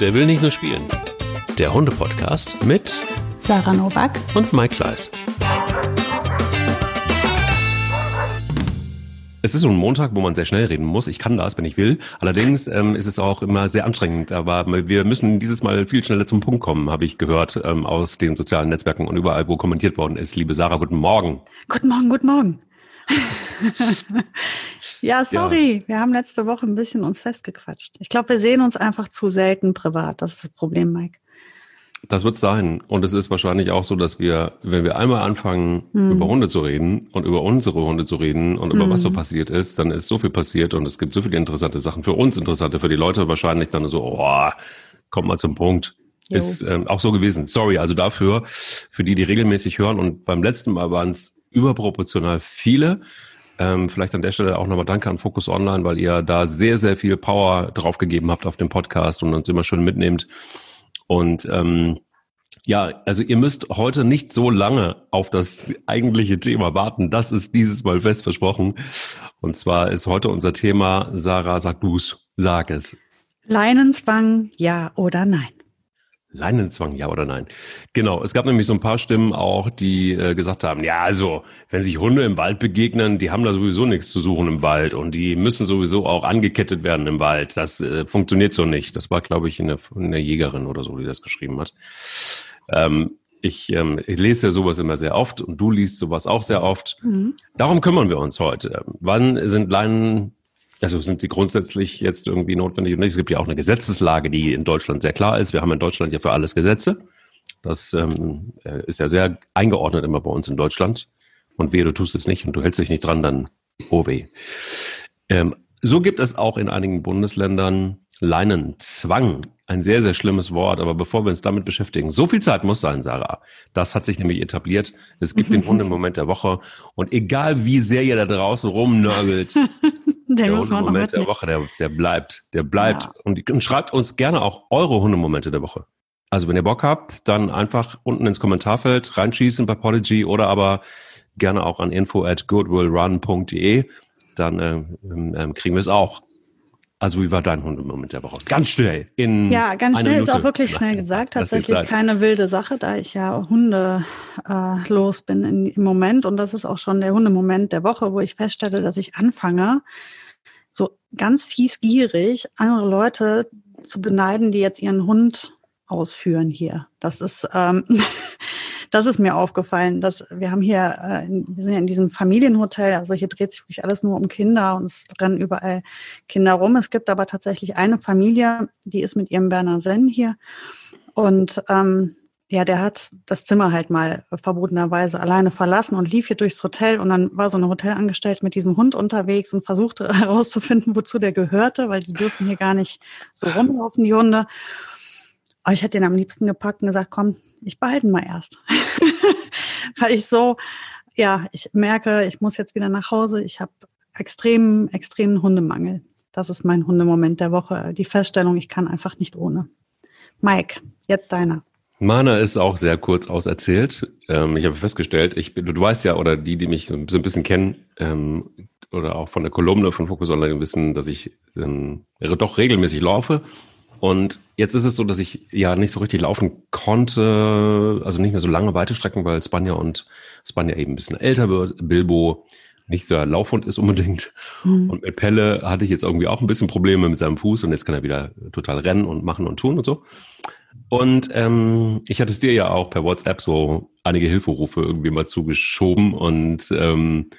Der will nicht nur spielen. Der Hunde-Podcast mit Sarah Novak und Mike Kleiss. Es ist so ein Montag, wo man sehr schnell reden muss. Ich kann das, wenn ich will. Allerdings ähm, ist es auch immer sehr anstrengend. Aber wir müssen dieses Mal viel schneller zum Punkt kommen, habe ich gehört ähm, aus den sozialen Netzwerken und überall, wo kommentiert worden ist. Liebe Sarah, guten Morgen. Guten Morgen, guten Morgen. ja, sorry, ja. wir haben letzte Woche ein bisschen uns festgequatscht. Ich glaube, wir sehen uns einfach zu selten privat. Das ist das Problem, Mike. Das wird sein. Und es ist wahrscheinlich auch so, dass wir, wenn wir einmal anfangen, hm. über Hunde zu reden und über unsere Hunde zu reden und über hm. was so passiert ist, dann ist so viel passiert und es gibt so viele interessante Sachen für uns, interessante für die Leute wahrscheinlich dann so, oh, kommt mal zum Punkt. Jo. Ist ähm, auch so gewesen. Sorry, also dafür, für die, die regelmäßig hören. Und beim letzten Mal waren es überproportional viele. Ähm, vielleicht an der Stelle auch nochmal Danke an Focus Online, weil ihr da sehr, sehr viel Power draufgegeben habt auf dem Podcast und uns immer schön mitnehmt. Und ähm, ja, also ihr müsst heute nicht so lange auf das eigentliche Thema warten. Das ist dieses Mal fest versprochen. Und zwar ist heute unser Thema, Sarah, sag du's, sag es. Leinenzwang, ja oder nein? Leinenzwang, ja oder nein? Genau, es gab nämlich so ein paar Stimmen auch, die äh, gesagt haben, ja, also, wenn sich Hunde im Wald begegnen, die haben da sowieso nichts zu suchen im Wald und die müssen sowieso auch angekettet werden im Wald. Das äh, funktioniert so nicht. Das war, glaube ich, eine, eine Jägerin oder so, die das geschrieben hat. Ähm, ich, ähm, ich lese ja sowas immer sehr oft und du liest sowas auch sehr oft. Mhm. Darum kümmern wir uns heute. Wann sind Leinen also sind sie grundsätzlich jetzt irgendwie notwendig und? Es gibt ja auch eine Gesetzeslage, die in Deutschland sehr klar ist. Wir haben in Deutschland ja für alles Gesetze. Das ähm, äh, ist ja sehr eingeordnet immer bei uns in Deutschland. Und wehe, du tust es nicht und du hältst dich nicht dran, dann oh weh. Ähm, so gibt es auch in einigen Bundesländern Leinenzwang. Ein sehr, sehr schlimmes Wort. Aber bevor wir uns damit beschäftigen, so viel Zeit muss sein, Sarah. Das hat sich nämlich etabliert. Es gibt den Hundemoment der Woche. Und egal wie sehr ihr da draußen rumnörgelt, der, der Hundemoment der Woche, der, der bleibt. Der bleibt. Ja. Und, und schreibt uns gerne auch eure Hundemomente der Woche. Also wenn ihr Bock habt, dann einfach unten ins Kommentarfeld reinschießen bei Podigy oder aber gerne auch an info at goodwillrun.de. Dann äh, ähm, kriegen wir es auch. Also wie war dein Hundemoment der Woche? Ganz schnell. In ja, ganz schnell Minute. ist auch wirklich schnell gesagt. Tatsächlich keine wilde Sache, da ich ja Hunde äh, los bin in, im Moment. Und das ist auch schon der Hundemoment der Woche, wo ich feststelle, dass ich anfange, so ganz fies gierig andere Leute zu beneiden, die jetzt ihren Hund ausführen hier. Das ist ähm, das ist mir aufgefallen, dass wir haben hier, äh, wir sind ja in diesem Familienhotel, also hier dreht sich wirklich alles nur um Kinder und es rennen überall Kinder rum. Es gibt aber tatsächlich eine Familie, die ist mit ihrem Berner Sen hier und ähm, ja, der hat das Zimmer halt mal verbotenerweise alleine verlassen und lief hier durchs Hotel und dann war so eine Hotelangestellte mit diesem Hund unterwegs und versuchte herauszufinden, wozu der gehörte, weil die dürfen hier gar nicht so rumlaufen, die Hunde. Aber ich hätte den am liebsten gepackt und gesagt, komm, ich behalte ihn mal erst. Weil ich so, ja, ich merke, ich muss jetzt wieder nach Hause. Ich habe extremen, extremen Hundemangel. Das ist mein Hundemoment der Woche. Die Feststellung, ich kann einfach nicht ohne. Mike, jetzt deiner. Meiner ist auch sehr kurz auserzählt. Ähm, ich habe festgestellt, ich, du, du weißt ja, oder die, die mich so ein bisschen kennen, ähm, oder auch von der Kolumne von Focus Online wissen, dass ich ähm, doch regelmäßig laufe und jetzt ist es so, dass ich ja nicht so richtig laufen konnte, also nicht mehr so lange weite Strecken, weil Spanja und Spanja eben ein bisschen älter wird. Bilbo nicht der Laufhund ist unbedingt. Mhm. Und mit Pelle hatte ich jetzt irgendwie auch ein bisschen Probleme mit seinem Fuß und jetzt kann er wieder total rennen und machen und tun und so. Und ähm, ich hatte es dir ja auch per WhatsApp so einige Hilferufe irgendwie mal zugeschoben und ähm,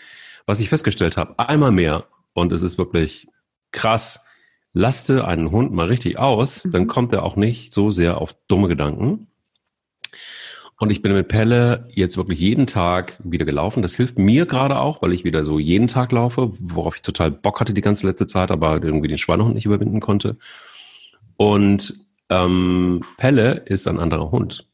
was ich festgestellt habe, einmal mehr und es ist wirklich krass, laste einen Hund mal richtig aus, mhm. dann kommt er auch nicht so sehr auf dumme Gedanken. Und ich bin mit Pelle jetzt wirklich jeden Tag wieder gelaufen. Das hilft mir gerade auch, weil ich wieder so jeden Tag laufe, worauf ich total Bock hatte die ganze letzte Zeit, aber irgendwie den Schweinehund nicht überwinden konnte. Und ähm, Pelle ist ein anderer Hund,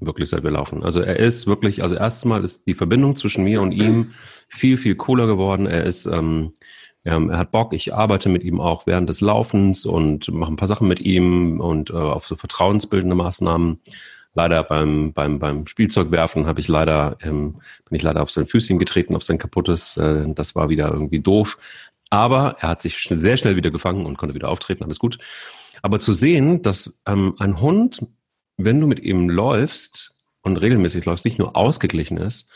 wirklich seit wir laufen. Also er ist wirklich, also erstmal ist die Verbindung zwischen mir und ihm viel, viel cooler geworden. Er ist ähm, ähm, er hat Bock, ich arbeite mit ihm auch während des Laufens und mache ein paar Sachen mit ihm und äh, auf so vertrauensbildende Maßnahmen. Leider beim, beim, beim Spielzeugwerfen habe ich leider, ähm, bin ich leider auf sein Füßchen getreten, auf sein kaputtes. Äh, das war wieder irgendwie doof. Aber er hat sich sehr schnell wieder gefangen und konnte wieder auftreten, alles gut. Aber zu sehen, dass ähm, ein Hund, wenn du mit ihm läufst und regelmäßig läufst, nicht nur ausgeglichen ist,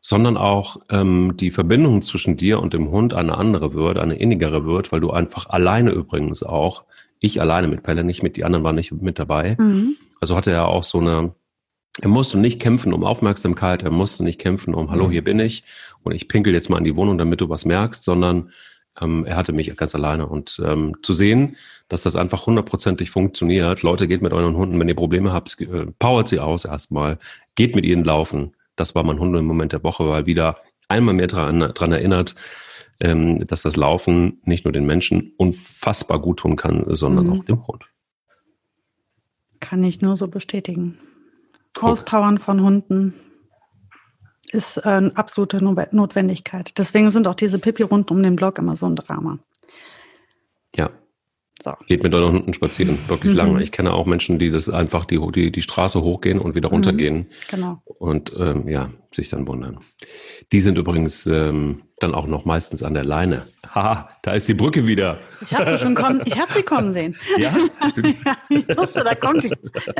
sondern auch ähm, die Verbindung zwischen dir und dem Hund eine andere wird, eine innigere wird, weil du einfach alleine übrigens auch, ich alleine mit Pelle nicht mit, die anderen waren nicht mit dabei. Mhm. Also hatte er auch so eine, er musste nicht kämpfen um Aufmerksamkeit, er musste nicht kämpfen um, hallo, mhm. hier bin ich und ich pinkel jetzt mal in die Wohnung, damit du was merkst, sondern ähm, er hatte mich ganz alleine. Und ähm, zu sehen, dass das einfach hundertprozentig funktioniert, Leute, geht mit euren Hunden, wenn ihr Probleme habt, äh, powert sie aus erstmal, geht mit ihnen laufen. Das war mein Hund im Moment der Woche, weil wieder einmal mehr dran erinnert, ähm, dass das Laufen nicht nur den Menschen unfassbar gut tun kann, sondern mhm. auch dem Hund. Kann ich nur so bestätigen. Auspowern von Hunden ist äh, eine absolute Notwendigkeit. Deswegen sind auch diese Pipi-Runden um den Block immer so ein Drama. Ja. So. Geht mit euren Hunden spazieren, wirklich mhm. lange. Ich kenne auch Menschen, die das einfach die, die, die Straße hochgehen und wieder runtergehen. Mhm. Genau. Und ähm, ja, sich dann wundern. Die sind übrigens ähm, dann auch noch meistens an der Leine. Haha, da ist die Brücke wieder. Ich habe sie schon kommen, ich habe sie kommen sehen. Ja? ja ich wusste, da kommt die.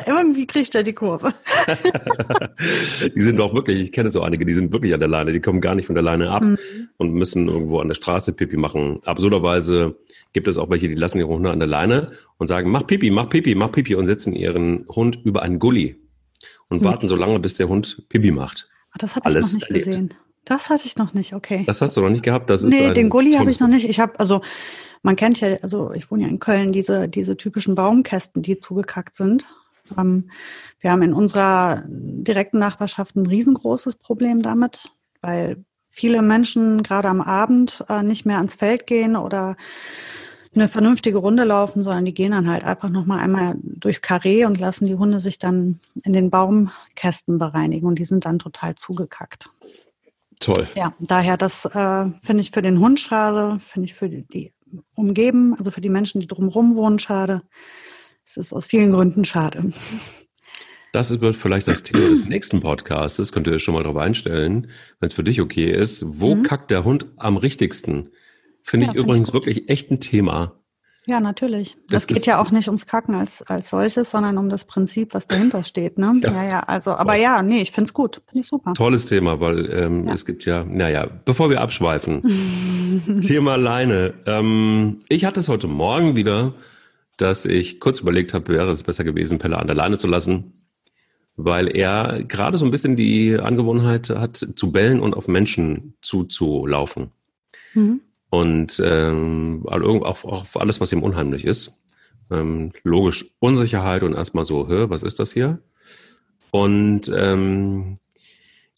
Irgendwie kriegt er die Kurve. die sind auch wirklich, ich kenne so einige, die sind wirklich an der Leine, die kommen gar nicht von der Leine ab mhm. und müssen irgendwo an der Straße Pipi machen. Absurderweise gibt es auch welche, die lassen ihre Hunde an der Leine und sagen, mach Pipi, mach Pipi, mach Pipi und setzen ihren Hund über einen Gully und mhm. warten so lange, bis der Hund Pipi macht. Ach, das habe ich noch nicht erlebt. gesehen. Das hatte ich noch nicht, okay. Das hast du noch nicht gehabt? Das nee, den Gully habe ich noch nicht. Ich habe, also man kennt ja, also ich wohne ja in Köln, diese, diese typischen Baumkästen, die zugekackt sind. Ähm, wir haben in unserer direkten Nachbarschaft ein riesengroßes Problem damit, weil viele Menschen gerade am Abend äh, nicht mehr ans Feld gehen oder eine vernünftige Runde laufen, sondern die gehen dann halt einfach nochmal einmal durchs Karree und lassen die Hunde sich dann in den Baumkästen bereinigen und die sind dann total zugekackt. Toll. Ja, daher das äh, finde ich für den Hund schade, finde ich für die, die umgeben, also für die Menschen, die drumherum wohnen, schade. Es ist aus vielen Gründen schade. Das wird vielleicht das Thema des nächsten Podcasts. Könnt ihr schon mal drauf einstellen, wenn es für dich okay ist. Wo mhm. kackt der Hund am richtigsten? Finde ja, ich übrigens ich wirklich echt ein Thema. Ja, natürlich. Das, das geht ja auch nicht ums Kacken als, als solches, sondern um das Prinzip, was dahinter steht. Ne? Ja, ja, ja also, aber Voll. ja, nee, ich finde es gut. Finde ich super. Tolles Thema, weil ähm, ja. es gibt ja, naja, bevor wir abschweifen, Thema Leine. Ähm, ich hatte es heute Morgen wieder, dass ich kurz überlegt habe, wäre es besser gewesen, Pelle an der Leine zu lassen, weil er gerade so ein bisschen die Angewohnheit hat, zu bellen und auf Menschen zuzulaufen. Mhm und ähm, auch, auch alles, was ihm unheimlich ist. Ähm, logisch Unsicherheit und erstmal so, hä, was ist das hier? Und ähm,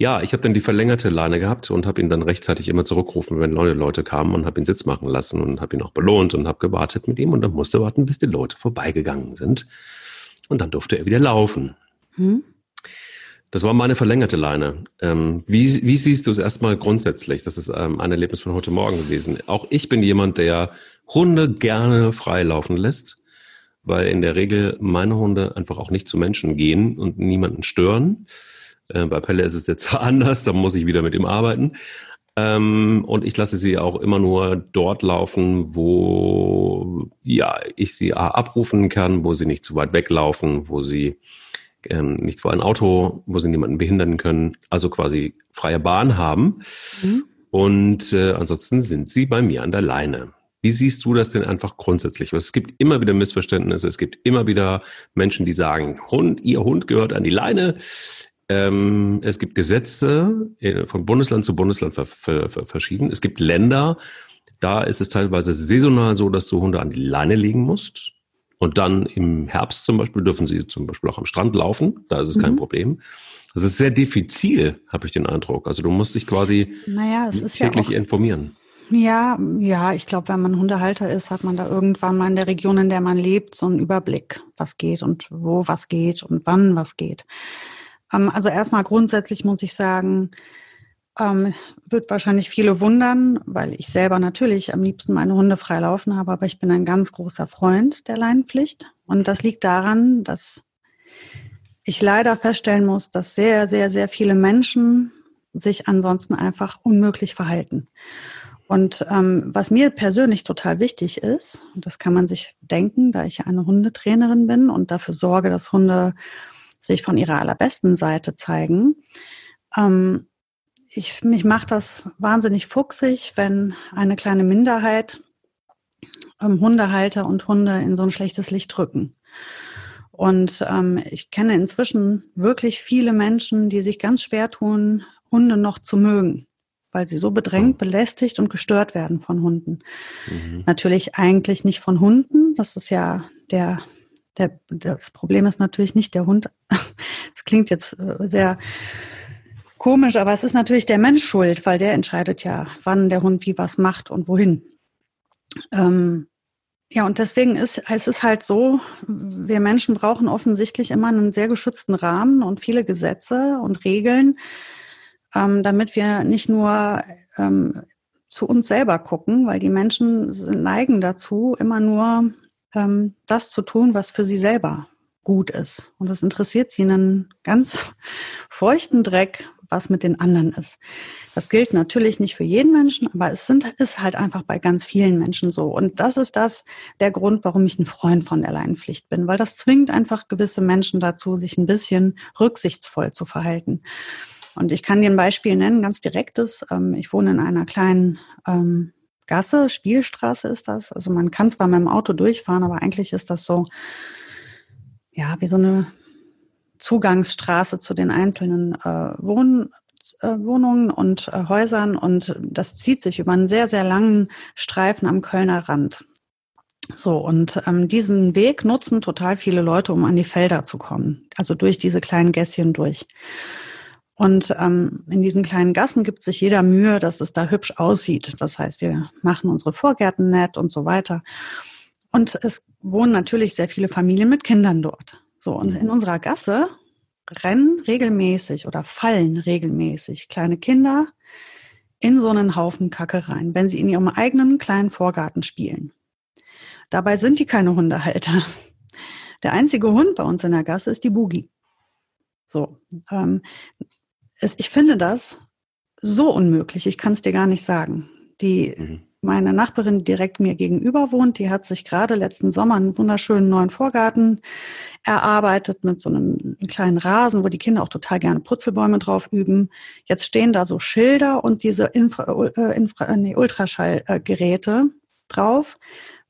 ja, ich habe dann die verlängerte Leine gehabt und habe ihn dann rechtzeitig immer zurückgerufen, wenn neue Leute kamen und habe ihn Sitz machen lassen und habe ihn auch belohnt und habe gewartet mit ihm und dann musste warten, bis die Leute vorbeigegangen sind. Und dann durfte er wieder laufen. Hm? Das war meine verlängerte Leine. Ähm, wie, wie siehst du es erstmal grundsätzlich? Das ist ähm, ein Erlebnis von heute Morgen gewesen. Auch ich bin jemand, der Hunde gerne frei laufen lässt, weil in der Regel meine Hunde einfach auch nicht zu Menschen gehen und niemanden stören. Äh, bei Pelle ist es jetzt anders, da muss ich wieder mit ihm arbeiten. Ähm, und ich lasse sie auch immer nur dort laufen, wo ja ich sie abrufen kann, wo sie nicht zu weit weglaufen, wo sie ähm, nicht vor ein Auto, wo sie niemanden behindern können, also quasi freie Bahn haben. Mhm. Und äh, ansonsten sind sie bei mir an der Leine. Wie siehst du das denn einfach grundsätzlich? es gibt immer wieder Missverständnisse, es gibt immer wieder Menschen, die sagen, Hund, ihr Hund gehört an die Leine. Ähm, es gibt Gesetze äh, von Bundesland zu Bundesland ver ver ver verschieden. Es gibt Länder, da ist es teilweise saisonal so, dass du Hunde an die Leine legen musst. Und dann im Herbst zum Beispiel dürfen sie zum Beispiel auch am Strand laufen. Da ist es mhm. kein Problem. Das ist sehr diffizil, habe ich den Eindruck. Also du musst dich quasi naja, täglich ja informieren. Ja, ja, ich glaube, wenn man Hundehalter ist, hat man da irgendwann mal in der Region, in der man lebt, so einen Überblick, was geht und wo was geht und wann was geht. Ähm, also erstmal grundsätzlich muss ich sagen, ähm, wird wahrscheinlich viele wundern, weil ich selber natürlich am liebsten meine Hunde freilaufen habe, aber ich bin ein ganz großer Freund der Leinenpflicht. Und das liegt daran, dass ich leider feststellen muss, dass sehr, sehr, sehr viele Menschen sich ansonsten einfach unmöglich verhalten. Und ähm, was mir persönlich total wichtig ist, und das kann man sich denken, da ich eine Hundetrainerin bin und dafür sorge, dass Hunde sich von ihrer allerbesten Seite zeigen, ähm, ich, mich macht das wahnsinnig fuchsig, wenn eine kleine Minderheit ähm, Hundehalter und Hunde in so ein schlechtes Licht drücken. Und ähm, ich kenne inzwischen wirklich viele Menschen, die sich ganz schwer tun, Hunde noch zu mögen weil sie so bedrängt, belästigt und gestört werden von Hunden. Mhm. Natürlich eigentlich nicht von Hunden. Das ist ja der, der, das Problem ist natürlich nicht der Hund. Das klingt jetzt äh, sehr komisch, aber es ist natürlich der Mensch schuld, weil der entscheidet ja, wann der Hund wie was macht und wohin. Ähm, ja, und deswegen ist es ist halt so, wir Menschen brauchen offensichtlich immer einen sehr geschützten Rahmen und viele Gesetze und Regeln, ähm, damit wir nicht nur ähm, zu uns selber gucken, weil die Menschen neigen dazu, immer nur ähm, das zu tun, was für sie selber gut ist. Und das interessiert sie einen ganz feuchten Dreck, was mit den anderen ist. Das gilt natürlich nicht für jeden Menschen, aber es sind, ist halt einfach bei ganz vielen Menschen so. Und das ist das, der Grund, warum ich ein Freund von der Leinenpflicht bin, weil das zwingt einfach gewisse Menschen dazu, sich ein bisschen rücksichtsvoll zu verhalten. Und ich kann dir ein Beispiel nennen, ganz direktes. Ähm, ich wohne in einer kleinen ähm, Gasse, Spielstraße ist das. Also man kann zwar mit dem Auto durchfahren, aber eigentlich ist das so, ja, wie so eine Zugangsstraße zu den einzelnen äh, Wohn äh, Wohnungen und äh, Häusern und das zieht sich über einen sehr, sehr langen Streifen am Kölner Rand. So, und ähm, diesen Weg nutzen total viele Leute, um an die Felder zu kommen, also durch diese kleinen Gässchen durch. Und ähm, in diesen kleinen Gassen gibt sich jeder Mühe, dass es da hübsch aussieht. Das heißt, wir machen unsere Vorgärten nett und so weiter. Und es wohnen natürlich sehr viele Familien mit Kindern dort. So, und in unserer Gasse rennen regelmäßig oder fallen regelmäßig kleine Kinder in so einen Haufen Kacke rein, wenn sie in ihrem eigenen kleinen Vorgarten spielen. Dabei sind die keine Hundehalter. Der einzige Hund bei uns in der Gasse ist die Boogie. So, ähm, es, ich finde das so unmöglich, ich kann es dir gar nicht sagen. Die, mhm. Meine Nachbarin direkt mir gegenüber wohnt, die hat sich gerade letzten Sommer einen wunderschönen neuen Vorgarten erarbeitet mit so einem kleinen Rasen, wo die Kinder auch total gerne Putzelbäume drauf üben. Jetzt stehen da so Schilder und diese Infra, äh, Infra, nee, Ultraschallgeräte drauf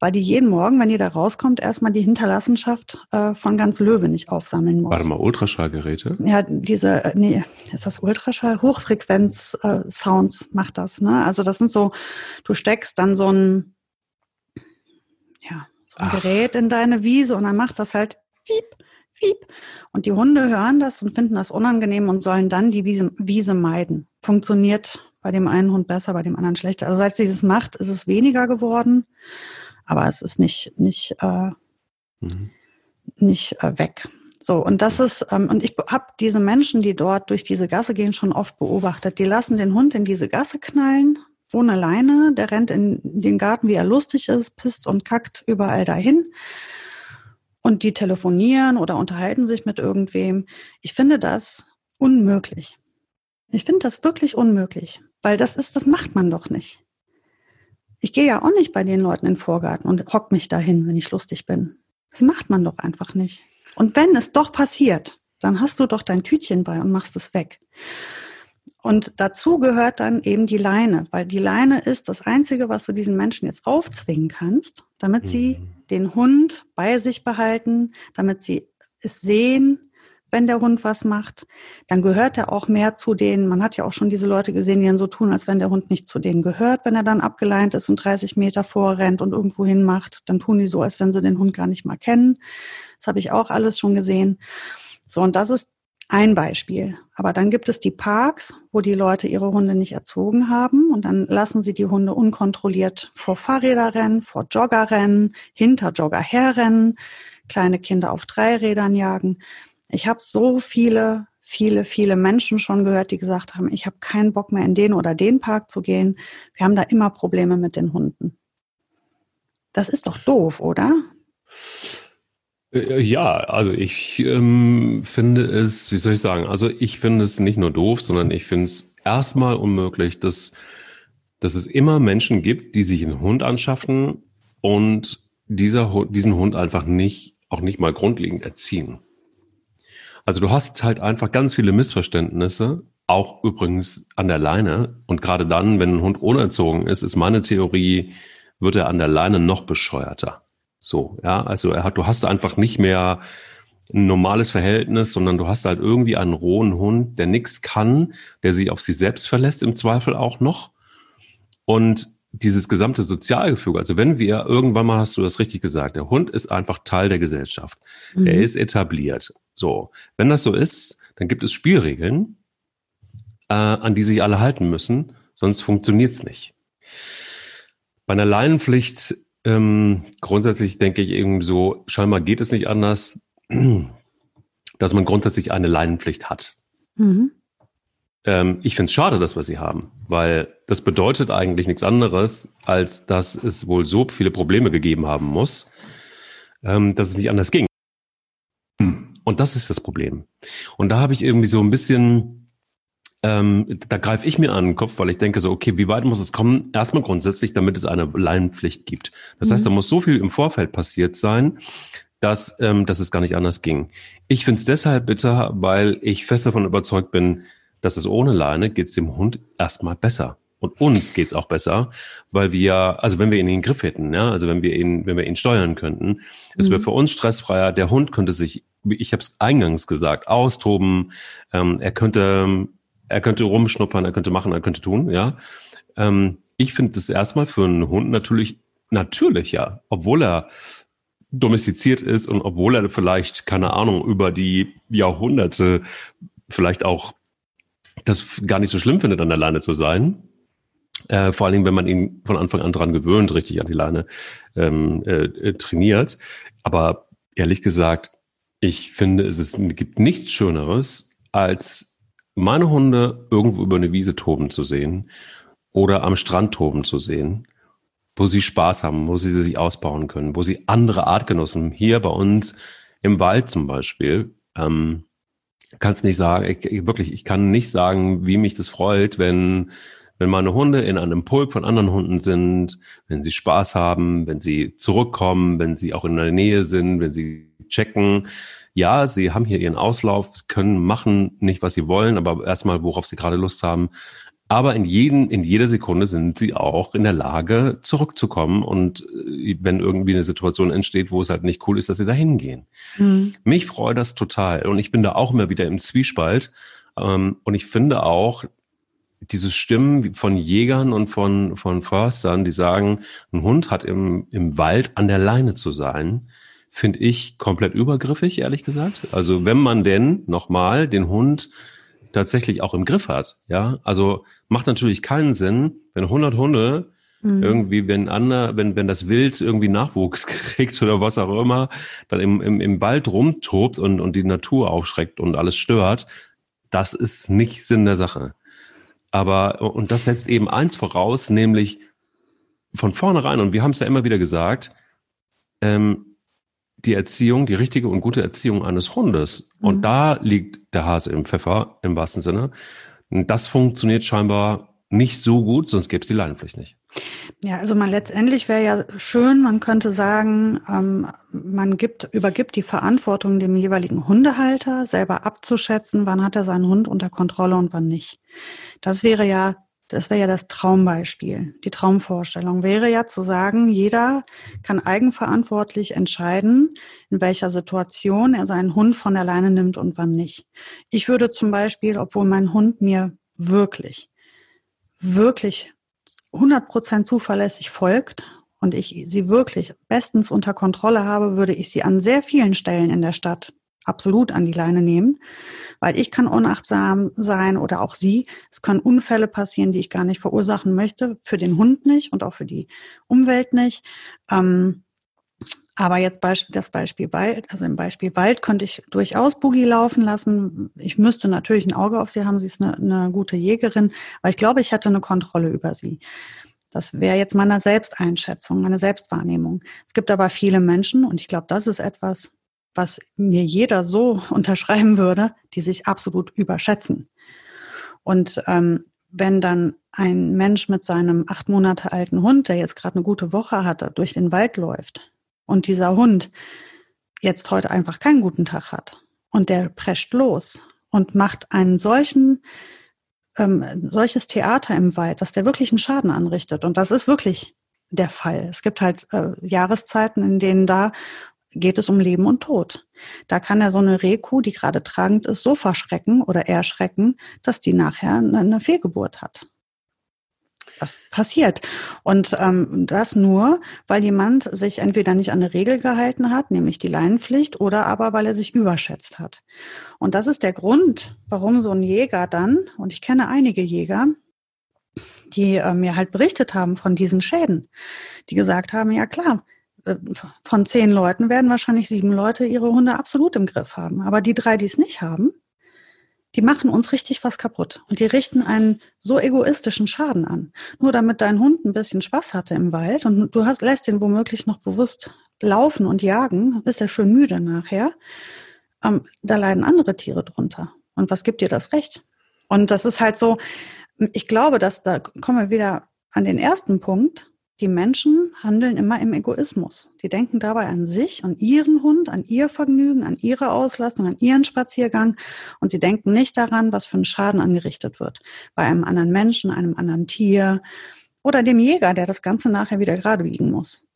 weil die jeden Morgen, wenn die da rauskommt, erstmal die Hinterlassenschaft äh, von ganz Löwe nicht aufsammeln muss. Warte mal, Ultraschallgeräte? Ja, diese, äh, nee, ist das Ultraschall? Hochfrequenz-Sounds äh, macht das, ne? Also das sind so, du steckst dann so ein, ja, so ein Gerät in deine Wiese und dann macht das halt piep, piep. Und die Hunde hören das und finden das unangenehm und sollen dann die Wiese, Wiese meiden. Funktioniert bei dem einen Hund besser, bei dem anderen schlechter. Also seit sie das macht, ist es weniger geworden aber es ist nicht, nicht, äh, mhm. nicht äh, weg. So, und das ist, ähm, und ich habe diese Menschen, die dort durch diese Gasse gehen, schon oft beobachtet. Die lassen den Hund in diese Gasse knallen, ohne Leine, der rennt in den Garten, wie er lustig ist, pisst und kackt überall dahin. Und die telefonieren oder unterhalten sich mit irgendwem. Ich finde das unmöglich. Ich finde das wirklich unmöglich, weil das ist, das macht man doch nicht. Ich gehe ja auch nicht bei den Leuten in den Vorgarten und hock mich dahin, wenn ich lustig bin. Das macht man doch einfach nicht. Und wenn es doch passiert, dann hast du doch dein Tütchen bei und machst es weg. Und dazu gehört dann eben die Leine, weil die Leine ist das Einzige, was du diesen Menschen jetzt aufzwingen kannst, damit sie mhm. den Hund bei sich behalten, damit sie es sehen, wenn der Hund was macht, dann gehört er auch mehr zu denen. Man hat ja auch schon diese Leute gesehen, die dann so tun, als wenn der Hund nicht zu denen gehört. Wenn er dann abgeleint ist und 30 Meter vorrennt und irgendwo hin macht, dann tun die so, als wenn sie den Hund gar nicht mal kennen. Das habe ich auch alles schon gesehen. So, und das ist ein Beispiel. Aber dann gibt es die Parks, wo die Leute ihre Hunde nicht erzogen haben und dann lassen sie die Hunde unkontrolliert vor Fahrräder rennen, vor Jogger rennen, hinter Jogger herrennen, kleine Kinder auf Dreirädern jagen. Ich habe so viele, viele, viele Menschen schon gehört, die gesagt haben, ich habe keinen Bock mehr in den oder den Park zu gehen. Wir haben da immer Probleme mit den Hunden. Das ist doch doof, oder? Äh, ja, also ich ähm, finde es, wie soll ich sagen, also ich finde es nicht nur doof, sondern ich finde es erstmal unmöglich, dass dass es immer Menschen gibt, die sich einen Hund anschaffen und dieser, diesen Hund einfach nicht, auch nicht mal grundlegend erziehen. Also du hast halt einfach ganz viele Missverständnisse, auch übrigens an der Leine. Und gerade dann, wenn ein Hund unerzogen ist, ist meine Theorie, wird er an der Leine noch bescheuerter. So, ja, also er hat, du hast einfach nicht mehr ein normales Verhältnis, sondern du hast halt irgendwie einen rohen Hund, der nichts kann, der sich auf sich selbst verlässt, im Zweifel auch noch. Und dieses gesamte Sozialgefüge, also wenn wir irgendwann mal hast du das richtig gesagt, der Hund ist einfach Teil der Gesellschaft. Mhm. Er ist etabliert. So, wenn das so ist, dann gibt es Spielregeln, äh, an die sich alle halten müssen, sonst funktioniert es nicht. Bei einer Leinenpflicht ähm, grundsätzlich denke ich irgendwie so, scheinbar geht es nicht anders, dass man grundsätzlich eine Leinenpflicht hat. Mhm. Ähm, ich finde es schade, dass wir sie haben, weil das bedeutet eigentlich nichts anderes, als dass es wohl so viele Probleme gegeben haben muss, ähm, dass es nicht anders ging. Und das ist das Problem. Und da habe ich irgendwie so ein bisschen, ähm, da greife ich mir an den Kopf, weil ich denke so, okay, wie weit muss es kommen? Erstmal grundsätzlich, damit es eine Leinenpflicht gibt. Das mhm. heißt, da muss so viel im Vorfeld passiert sein, dass, ähm, dass es gar nicht anders ging. Ich finde es deshalb bitter, weil ich fest davon überzeugt bin, dass es ohne Leine geht es dem Hund erstmal besser. Und uns geht's auch besser, weil wir, also wenn wir ihn in den Griff hätten, ja, also wenn wir ihn, wenn wir ihn steuern könnten, mhm. es wäre für uns stressfreier. Der Hund könnte sich, ich habe es eingangs gesagt, austoben. Ähm, er könnte, er könnte rumschnuppern, er könnte machen, er könnte tun, ja. Ähm, ich finde das erstmal für einen Hund natürlich natürlicher, obwohl er domestiziert ist und obwohl er vielleicht, keine Ahnung, über die Jahrhunderte vielleicht auch das gar nicht so schlimm findet, an der Leine zu sein. Äh, vor allen Dingen, wenn man ihn von Anfang an dran gewöhnt, richtig an die Leine ähm, äh, äh, trainiert. Aber ehrlich gesagt, ich finde, es ist, gibt nichts Schöneres, als meine Hunde irgendwo über eine Wiese toben zu sehen oder am Strand toben zu sehen, wo sie Spaß haben, wo sie sich ausbauen können, wo sie andere Artgenossen, hier bei uns im Wald zum Beispiel, ähm, kann es nicht sagen, ich, wirklich, ich kann nicht sagen, wie mich das freut, wenn, wenn meine Hunde in einem Pulk von anderen Hunden sind, wenn sie Spaß haben, wenn sie zurückkommen, wenn sie auch in der Nähe sind, wenn sie checken. Ja, sie haben hier ihren Auslauf, können machen nicht, was sie wollen, aber erstmal, worauf sie gerade Lust haben. Aber in, jeden, in jeder Sekunde sind sie auch in der Lage, zurückzukommen. Und äh, wenn irgendwie eine Situation entsteht, wo es halt nicht cool ist, dass sie da hingehen. Mhm. Mich freut das total. Und ich bin da auch immer wieder im Zwiespalt. Ähm, und ich finde auch, diese Stimmen von Jägern und von, von Förstern, die sagen, ein Hund hat im, im Wald an der Leine zu sein, finde ich komplett übergriffig, ehrlich gesagt. Also wenn man denn nochmal den Hund tatsächlich auch im Griff hat. Ja, also macht natürlich keinen Sinn, wenn 100 Hunde mhm. irgendwie, wenn ander, wenn wenn das Wild irgendwie Nachwuchs kriegt oder was auch immer, dann im, im, im Wald rumtobt und und die Natur aufschreckt und alles stört. Das ist nicht Sinn der Sache. Aber und das setzt eben eins voraus, nämlich von vornherein und wir haben es ja immer wieder gesagt. Ähm, die Erziehung, die richtige und gute Erziehung eines Hundes. Mhm. Und da liegt der Hase im Pfeffer im wahrsten Sinne. Und das funktioniert scheinbar nicht so gut, sonst gäbe es die Leinenpflicht nicht. Ja, also man letztendlich wäre ja schön, man könnte sagen, ähm, man gibt, übergibt die Verantwortung dem jeweiligen Hundehalter, selber abzuschätzen, wann hat er seinen Hund unter Kontrolle und wann nicht. Das wäre ja das wäre ja das Traumbeispiel. Die Traumvorstellung wäre ja zu sagen, jeder kann eigenverantwortlich entscheiden, in welcher Situation er seinen Hund von der Leine nimmt und wann nicht. Ich würde zum Beispiel, obwohl mein Hund mir wirklich, wirklich 100 Prozent zuverlässig folgt und ich sie wirklich bestens unter Kontrolle habe, würde ich sie an sehr vielen Stellen in der Stadt absolut an die Leine nehmen weil ich kann unachtsam sein oder auch sie. Es können Unfälle passieren, die ich gar nicht verursachen möchte, für den Hund nicht und auch für die Umwelt nicht. Ähm, aber jetzt das Beispiel Wald, also im Beispiel Wald könnte ich durchaus Boogie laufen lassen. Ich müsste natürlich ein Auge auf sie haben. Sie ist eine, eine gute Jägerin, aber ich glaube, ich hätte eine Kontrolle über sie. Das wäre jetzt meine Selbsteinschätzung, meine Selbstwahrnehmung. Es gibt aber viele Menschen, und ich glaube, das ist etwas, was mir jeder so unterschreiben würde, die sich absolut überschätzen. Und ähm, wenn dann ein Mensch mit seinem acht Monate alten Hund, der jetzt gerade eine gute Woche hatte, durch den Wald läuft und dieser Hund jetzt heute einfach keinen guten Tag hat und der prescht los und macht einen solchen ähm, solches Theater im Wald, dass der wirklich einen Schaden anrichtet. Und das ist wirklich der Fall. Es gibt halt äh, Jahreszeiten, in denen da geht es um Leben und Tod. Da kann er so eine Rehkuh, die gerade tragend ist, so verschrecken oder erschrecken, dass die nachher eine Fehlgeburt hat. Das passiert. Und ähm, das nur, weil jemand sich entweder nicht an eine Regel gehalten hat, nämlich die Leinenpflicht, oder aber weil er sich überschätzt hat. Und das ist der Grund, warum so ein Jäger dann, und ich kenne einige Jäger, die äh, mir halt berichtet haben von diesen Schäden, die gesagt haben, ja klar, von zehn Leuten werden wahrscheinlich sieben Leute ihre Hunde absolut im Griff haben. Aber die drei, die es nicht haben, die machen uns richtig was kaputt. Und die richten einen so egoistischen Schaden an. Nur damit dein Hund ein bisschen Spaß hatte im Wald und du hast, lässt ihn womöglich noch bewusst laufen und jagen, ist er schön müde nachher. Ähm, da leiden andere Tiere drunter. Und was gibt dir das Recht? Und das ist halt so, ich glaube, dass da kommen wir wieder an den ersten Punkt. Die Menschen handeln immer im Egoismus. Die denken dabei an sich, an ihren Hund, an ihr Vergnügen, an ihre Auslastung, an ihren Spaziergang. Und sie denken nicht daran, was für ein Schaden angerichtet wird. Bei einem anderen Menschen, einem anderen Tier oder dem Jäger, der das Ganze nachher wieder gerade biegen muss.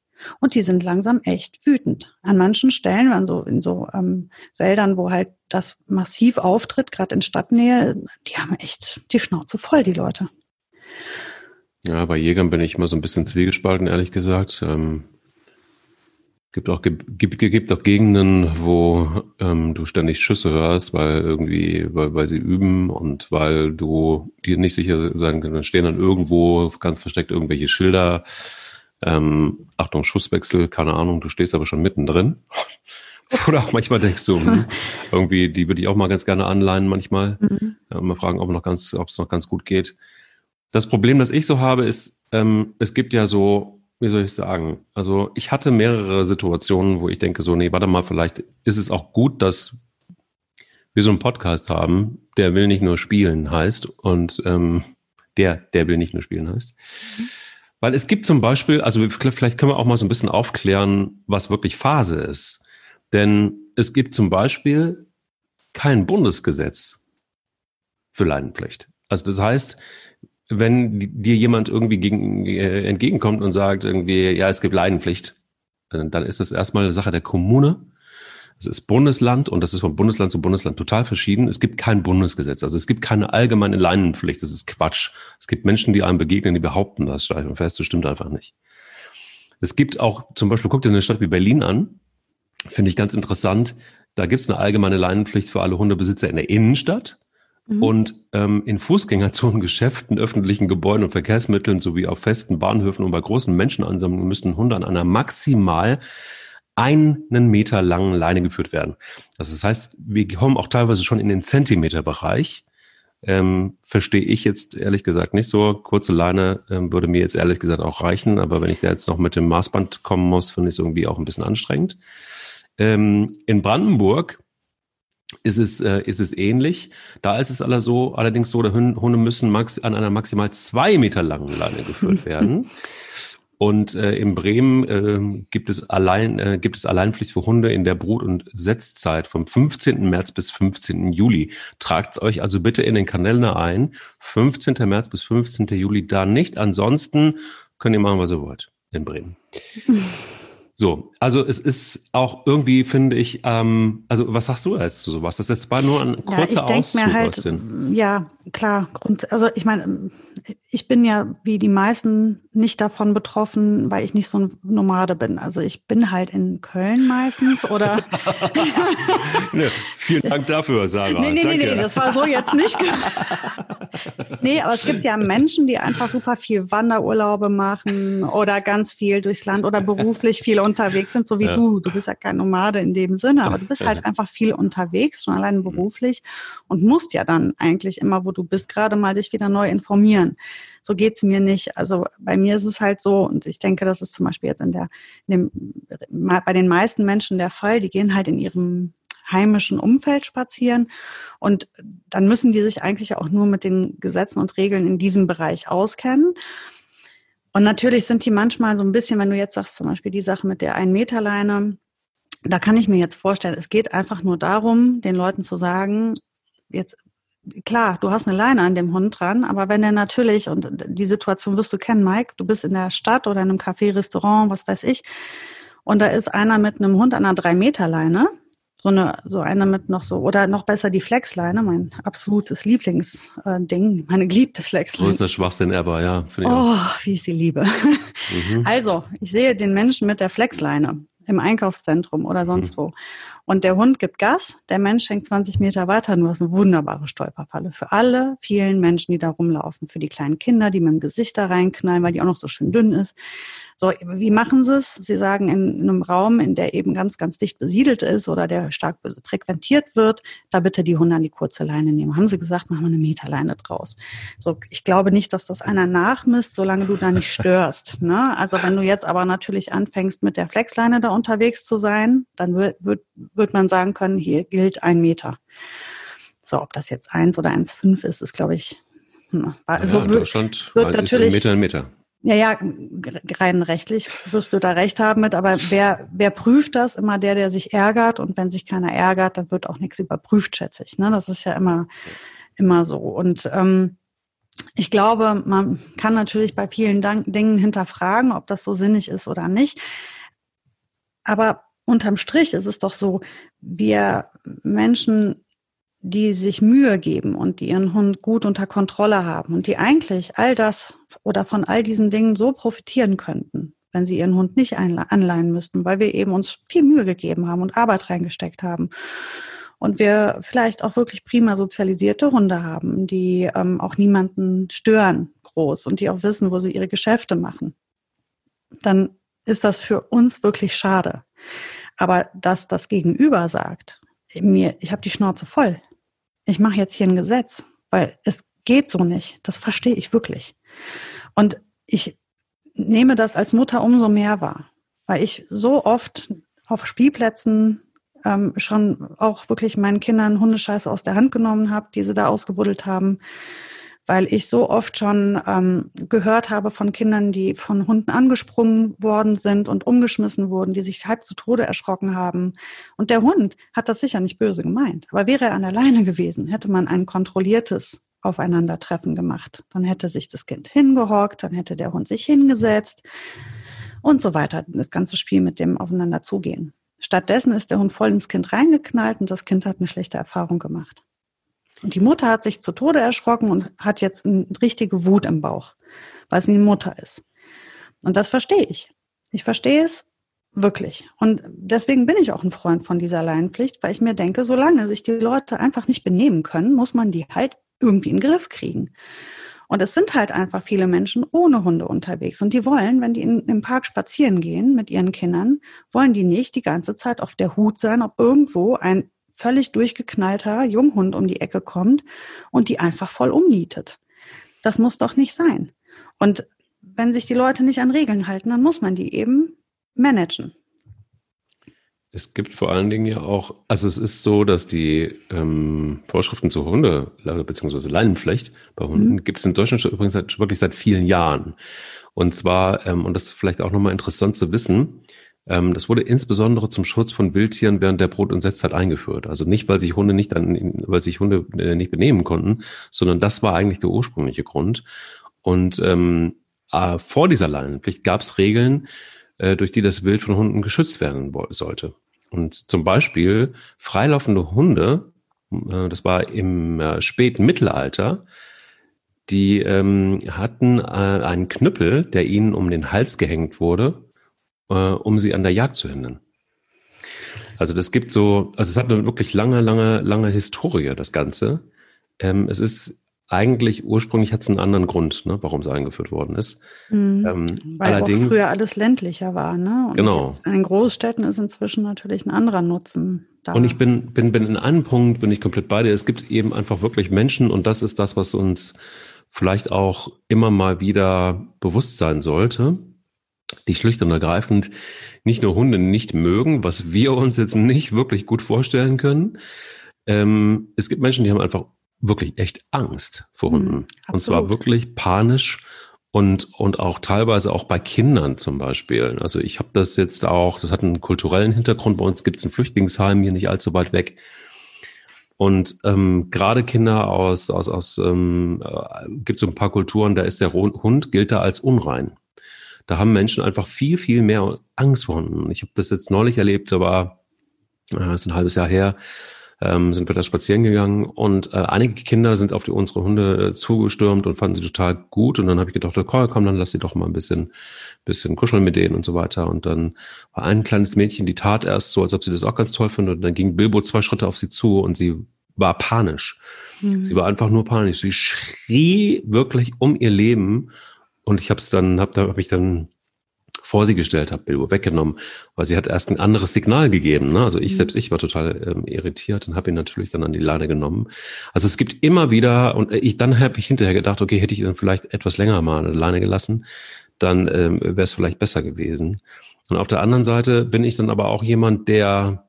Und die sind langsam echt wütend. An manchen Stellen, an so, in so ähm, Wäldern, wo halt das massiv auftritt, gerade in Stadtnähe, die haben echt die Schnauze voll, die Leute. Ja, bei Jägern bin ich immer so ein bisschen zwiegespalten, ehrlich gesagt. Ähm, gibt auch gibt, gibt auch Gegenden, wo ähm, du ständig Schüsse hörst, weil irgendwie, weil, weil sie üben und weil du dir nicht sicher sein kannst. Dann stehen dann irgendwo ganz versteckt irgendwelche Schilder. Ähm, Achtung, Schusswechsel, keine Ahnung, du stehst aber schon mittendrin. Oder auch manchmal denkst du, hm, irgendwie, die würde ich auch mal ganz gerne anleihen manchmal. Mhm. Ja, mal fragen, ob noch ganz, ob es noch ganz gut geht. Das Problem, das ich so habe, ist, ähm, es gibt ja so, wie soll ich sagen, also ich hatte mehrere Situationen, wo ich denke so, nee, warte mal, vielleicht ist es auch gut, dass wir so einen Podcast haben, der will nicht nur spielen heißt und ähm, der, der will nicht nur spielen heißt. Mhm. Weil es gibt zum Beispiel, also vielleicht können wir auch mal so ein bisschen aufklären, was wirklich Phase ist. Denn es gibt zum Beispiel kein Bundesgesetz für Leinenpflicht. Also das heißt, wenn dir jemand irgendwie gegen, äh, entgegenkommt und sagt irgendwie, ja, es gibt Leidenpflicht, äh, dann ist das erstmal eine Sache der Kommune. Es ist Bundesland und das ist von Bundesland zu Bundesland total verschieden. Es gibt kein Bundesgesetz, also es gibt keine allgemeine Leinenpflicht. Das ist Quatsch. Es gibt Menschen, die einem begegnen, die behaupten das. Stelle ich fest, das stimmt einfach nicht. Es gibt auch, zum Beispiel, guck dir eine Stadt wie Berlin an, finde ich ganz interessant. Da gibt es eine allgemeine Leinenpflicht für alle Hundebesitzer in der Innenstadt. Mhm. Und ähm, in Fußgängerzonen, Geschäften, öffentlichen Gebäuden und Verkehrsmitteln sowie auf festen Bahnhöfen und bei großen Menschenansammlungen müssen Hunde an einer maximal einen Meter langen Leine geführt werden. Also das heißt, wir kommen auch teilweise schon in den Zentimeterbereich. Ähm, verstehe ich jetzt ehrlich gesagt nicht so. Kurze Leine ähm, würde mir jetzt ehrlich gesagt auch reichen, aber wenn ich da jetzt noch mit dem Maßband kommen muss, finde ich es irgendwie auch ein bisschen anstrengend. Ähm, in Brandenburg ist es, äh, ist es ähnlich. Da ist es aller so, allerdings so, Hunde müssen max, an einer maximal zwei Meter langen Leine geführt werden. Und äh, in Bremen äh, gibt, es allein, äh, gibt es Alleinpflicht für Hunde in der Brut- und Setzzeit vom 15. März bis 15. Juli. Tragt euch also bitte in den Kanäle ein. 15. März bis 15. Juli da nicht. Ansonsten könnt ihr machen, was ihr wollt in Bremen. So, also es ist auch irgendwie, finde ich, ähm, also was sagst du als zu sowas? Das ist jetzt nur ein kurzer ja, Auszug mir halt, aus den. Ja, klar. Grund, also ich meine, ich bin ja wie die meisten nicht davon betroffen, weil ich nicht so ein Nomade bin. Also ich bin halt in Köln meistens oder. ne, vielen Dank dafür, Sarah. Nee, nee, Danke. nee, nee, das war so jetzt nicht. nee, aber es gibt ja Menschen, die einfach super viel Wanderurlaube machen oder ganz viel durchs Land oder beruflich viel unterwegs sind, so wie ja. du. Du bist ja kein Nomade in dem Sinne, aber du bist halt einfach viel unterwegs, schon allein beruflich und musst ja dann eigentlich immer, wo du bist, gerade mal dich wieder neu informieren. So geht's mir nicht. Also bei mir ist es halt so, und ich denke, das ist zum Beispiel jetzt in der, in dem, bei den meisten Menschen der Fall, die gehen halt in ihrem heimischen Umfeld spazieren. Und dann müssen die sich eigentlich auch nur mit den Gesetzen und Regeln in diesem Bereich auskennen. Und natürlich sind die manchmal so ein bisschen, wenn du jetzt sagst, zum Beispiel die Sache mit der Ein-Meter-Leine, da kann ich mir jetzt vorstellen, es geht einfach nur darum, den Leuten zu sagen, jetzt klar, du hast eine Leine an dem Hund dran, aber wenn er natürlich, und die Situation wirst du kennen, Mike, du bist in der Stadt oder in einem Café, Restaurant, was weiß ich, und da ist einer mit einem Hund an einer Drei-Meter-Leine, so eine, so eine mit noch so, oder noch besser die Flexleine, mein absolutes Lieblingsding, meine geliebte Flexleine. Größter Schwachsinn ever, ja. Oh, auch. wie ich sie liebe. Mhm. Also, ich sehe den Menschen mit der Flexleine im Einkaufszentrum oder sonst mhm. wo. Und der Hund gibt Gas, der Mensch hängt 20 Meter weiter, nur ist eine wunderbare Stolperfalle für alle vielen Menschen, die da rumlaufen, für die kleinen Kinder, die mit dem Gesicht da reinknallen, weil die auch noch so schön dünn ist. So, wie machen sie es? Sie sagen, in, in einem Raum, in der eben ganz, ganz dicht besiedelt ist oder der stark frequentiert wird, da bitte die Hunde an die kurze Leine nehmen. Haben sie gesagt, machen wir eine Meterleine draus. So, ich glaube nicht, dass das einer nachmisst, solange du da nicht störst. Ne? Also wenn du jetzt aber natürlich anfängst, mit der Flexleine da unterwegs zu sein, dann wird, wird, wird man sagen können, hier gilt ein Meter. So, ob das jetzt eins oder 1,5 ist, ist, glaube ich, hm, also ja, wird, wird natürlich, Meter ein Meter. Ja, ja, rein rechtlich wirst du da recht haben mit, aber wer, wer prüft das? Immer der, der sich ärgert und wenn sich keiner ärgert, dann wird auch nichts überprüft, schätze ich. Ne? Das ist ja immer, immer so. Und ähm, ich glaube, man kann natürlich bei vielen Dingen hinterfragen, ob das so sinnig ist oder nicht. Aber unterm Strich ist es doch so, wir Menschen die sich Mühe geben und die ihren Hund gut unter Kontrolle haben und die eigentlich all das oder von all diesen Dingen so profitieren könnten, wenn sie ihren Hund nicht anleihen müssten, weil wir eben uns viel Mühe gegeben haben und Arbeit reingesteckt haben. Und wir vielleicht auch wirklich prima sozialisierte Hunde haben, die ähm, auch niemanden stören groß und die auch wissen, wo sie ihre Geschäfte machen. Dann ist das für uns wirklich schade. Aber dass das Gegenüber sagt, mir, ich habe die Schnauze voll, ich mache jetzt hier ein Gesetz, weil es geht so nicht. Das verstehe ich wirklich. Und ich nehme das als Mutter umso mehr wahr, weil ich so oft auf Spielplätzen ähm, schon auch wirklich meinen Kindern Hundescheiße aus der Hand genommen habe, die sie da ausgebuddelt haben weil ich so oft schon ähm, gehört habe von Kindern, die von Hunden angesprungen worden sind und umgeschmissen wurden, die sich halb zu Tode erschrocken haben. Und der Hund hat das sicher nicht böse gemeint. Aber wäre er an der Leine gewesen, hätte man ein kontrolliertes Aufeinandertreffen gemacht. Dann hätte sich das Kind hingehockt, dann hätte der Hund sich hingesetzt und so weiter. Das ganze Spiel mit dem Aufeinander zugehen. Stattdessen ist der Hund voll ins Kind reingeknallt und das Kind hat eine schlechte Erfahrung gemacht. Und die Mutter hat sich zu Tode erschrocken und hat jetzt eine richtige Wut im Bauch, weil sie eine Mutter ist. Und das verstehe ich. Ich verstehe es wirklich. Und deswegen bin ich auch ein Freund von dieser Laienpflicht, weil ich mir denke, solange sich die Leute einfach nicht benehmen können, muss man die halt irgendwie in den Griff kriegen. Und es sind halt einfach viele Menschen ohne Hunde unterwegs. Und die wollen, wenn die in, im Park spazieren gehen mit ihren Kindern, wollen die nicht die ganze Zeit auf der Hut sein, ob irgendwo ein völlig durchgeknallter Junghund um die Ecke kommt und die einfach voll umnietet. Das muss doch nicht sein. Und wenn sich die Leute nicht an Regeln halten, dann muss man die eben managen. Es gibt vor allen Dingen ja auch, also es ist so, dass die ähm, Vorschriften zur Hunde- bzw. Leinenflecht bei Hunden mhm. gibt es in Deutschland schon übrigens seit, wirklich seit vielen Jahren. Und zwar, ähm, und das ist vielleicht auch nochmal interessant zu wissen, das wurde insbesondere zum Schutz von Wildtieren während der Brut- und Setzzeit eingeführt. Also nicht, weil sich Hunde nicht an, weil sich Hunde äh, nicht benehmen konnten, sondern das war eigentlich der ursprüngliche Grund. Und ähm, äh, vor dieser Leinenpflicht gab es Regeln, äh, durch die das Wild von Hunden geschützt werden sollte. Und zum Beispiel freilaufende Hunde, äh, das war im äh, späten Mittelalter, die ähm, hatten einen Knüppel, der ihnen um den Hals gehängt wurde äh, um sie an der Jagd zu hindern. Also das gibt so, also es hat eine wirklich lange, lange, lange Historie, das Ganze. Ähm, es ist eigentlich ursprünglich hat es einen anderen Grund, ne, warum es eingeführt worden ist. Mhm. Ähm, Weil allerdings, auch früher alles ländlicher war, ne? Und genau. in den Großstädten ist inzwischen natürlich ein anderer Nutzen da. Und ich bin, bin, bin in einem Punkt, bin ich komplett bei dir. Es gibt eben einfach wirklich Menschen und das ist das, was uns vielleicht auch immer mal wieder bewusst sein sollte die schlicht und ergreifend nicht nur Hunde nicht mögen, was wir uns jetzt nicht wirklich gut vorstellen können. Ähm, es gibt Menschen, die haben einfach wirklich echt Angst vor mhm, Hunden. Mhm, und zwar wirklich panisch und, und auch teilweise auch bei Kindern zum Beispiel. Also ich habe das jetzt auch, das hat einen kulturellen Hintergrund. Bei uns gibt es ein Flüchtlingsheim hier nicht allzu weit weg. Und ähm, gerade Kinder aus, aus, aus ähm, äh, gibt es so ein paar Kulturen, da ist der Hund, gilt da als unrein. Da haben Menschen einfach viel, viel mehr Angst vor Hunden. Ich habe das jetzt neulich erlebt, aber äh, ist ein halbes Jahr her, ähm, sind wir da spazieren gegangen und äh, einige Kinder sind auf die unsere Hunde äh, zugestürmt und fanden sie total gut. Und dann habe ich gedacht, okay, komm, dann lass sie doch mal ein bisschen, bisschen kuscheln mit denen und so weiter. Und dann war ein kleines Mädchen, die tat erst so, als ob sie das auch ganz toll findet. Und dann ging Bilbo zwei Schritte auf sie zu und sie war panisch. Mhm. Sie war einfach nur panisch. Sie schrie wirklich um ihr Leben. Und ich habe es dann, habe da hab ich dann vor sie gestellt habe, Bilbo weggenommen, weil sie hat erst ein anderes Signal gegeben. Ne? Also ich mhm. selbst, ich war total ähm, irritiert und habe ihn natürlich dann an die Leine genommen. Also es gibt immer wieder, und ich dann habe ich hinterher gedacht, okay, hätte ich ihn vielleicht etwas länger mal an der Leine gelassen, dann ähm, wäre es vielleicht besser gewesen. Und auf der anderen Seite bin ich dann aber auch jemand, der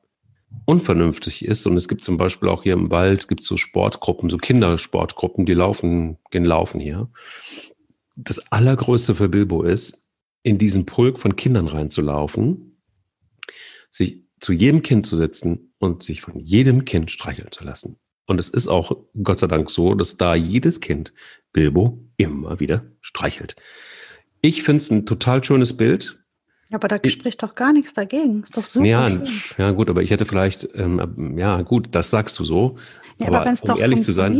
unvernünftig ist. Und es gibt zum Beispiel auch hier im Wald, gibt so Sportgruppen, so Kindersportgruppen, die laufen, gehen laufen hier. Das Allergrößte für Bilbo ist, in diesen Pulk von Kindern reinzulaufen, sich zu jedem Kind zu setzen und sich von jedem Kind streicheln zu lassen. Und es ist auch Gott sei Dank so, dass da jedes Kind Bilbo immer wieder streichelt. Ich finde es ein total schönes Bild. Aber da spricht doch gar nichts dagegen. Ist doch super. Ja, schön. ja gut, aber ich hätte vielleicht, ähm, ja gut, das sagst du so. Ja, aber, aber um doch ehrlich zu sein,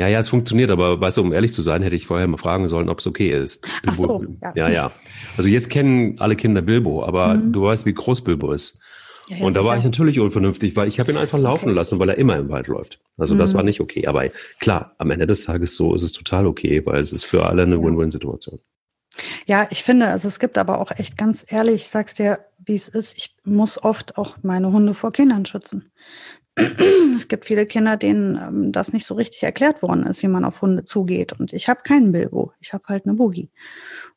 ja, ja, es funktioniert, aber weißt du, um ehrlich zu sein, hätte ich vorher mal fragen sollen, ob es okay ist. Bilbo, Ach so, ja. ja, ja. Also jetzt kennen alle Kinder Bilbo, aber mhm. du weißt, wie groß Bilbo ist. Ja, ja, und da war ich natürlich unvernünftig, weil ich habe ihn einfach laufen okay. lassen, weil er immer im Wald läuft. Also mhm. das war nicht okay. Aber klar, am Ende des Tages so ist es total okay, weil es ist für alle eine Win-Win-Situation. Ja, ich finde, also es gibt aber auch echt ganz ehrlich, ich sag's dir, wie es ist, ich muss oft auch meine Hunde vor Kindern schützen. Es gibt viele Kinder, denen ähm, das nicht so richtig erklärt worden ist, wie man auf Hunde zugeht. Und ich habe keinen Bilbo, ich habe halt eine Boogie.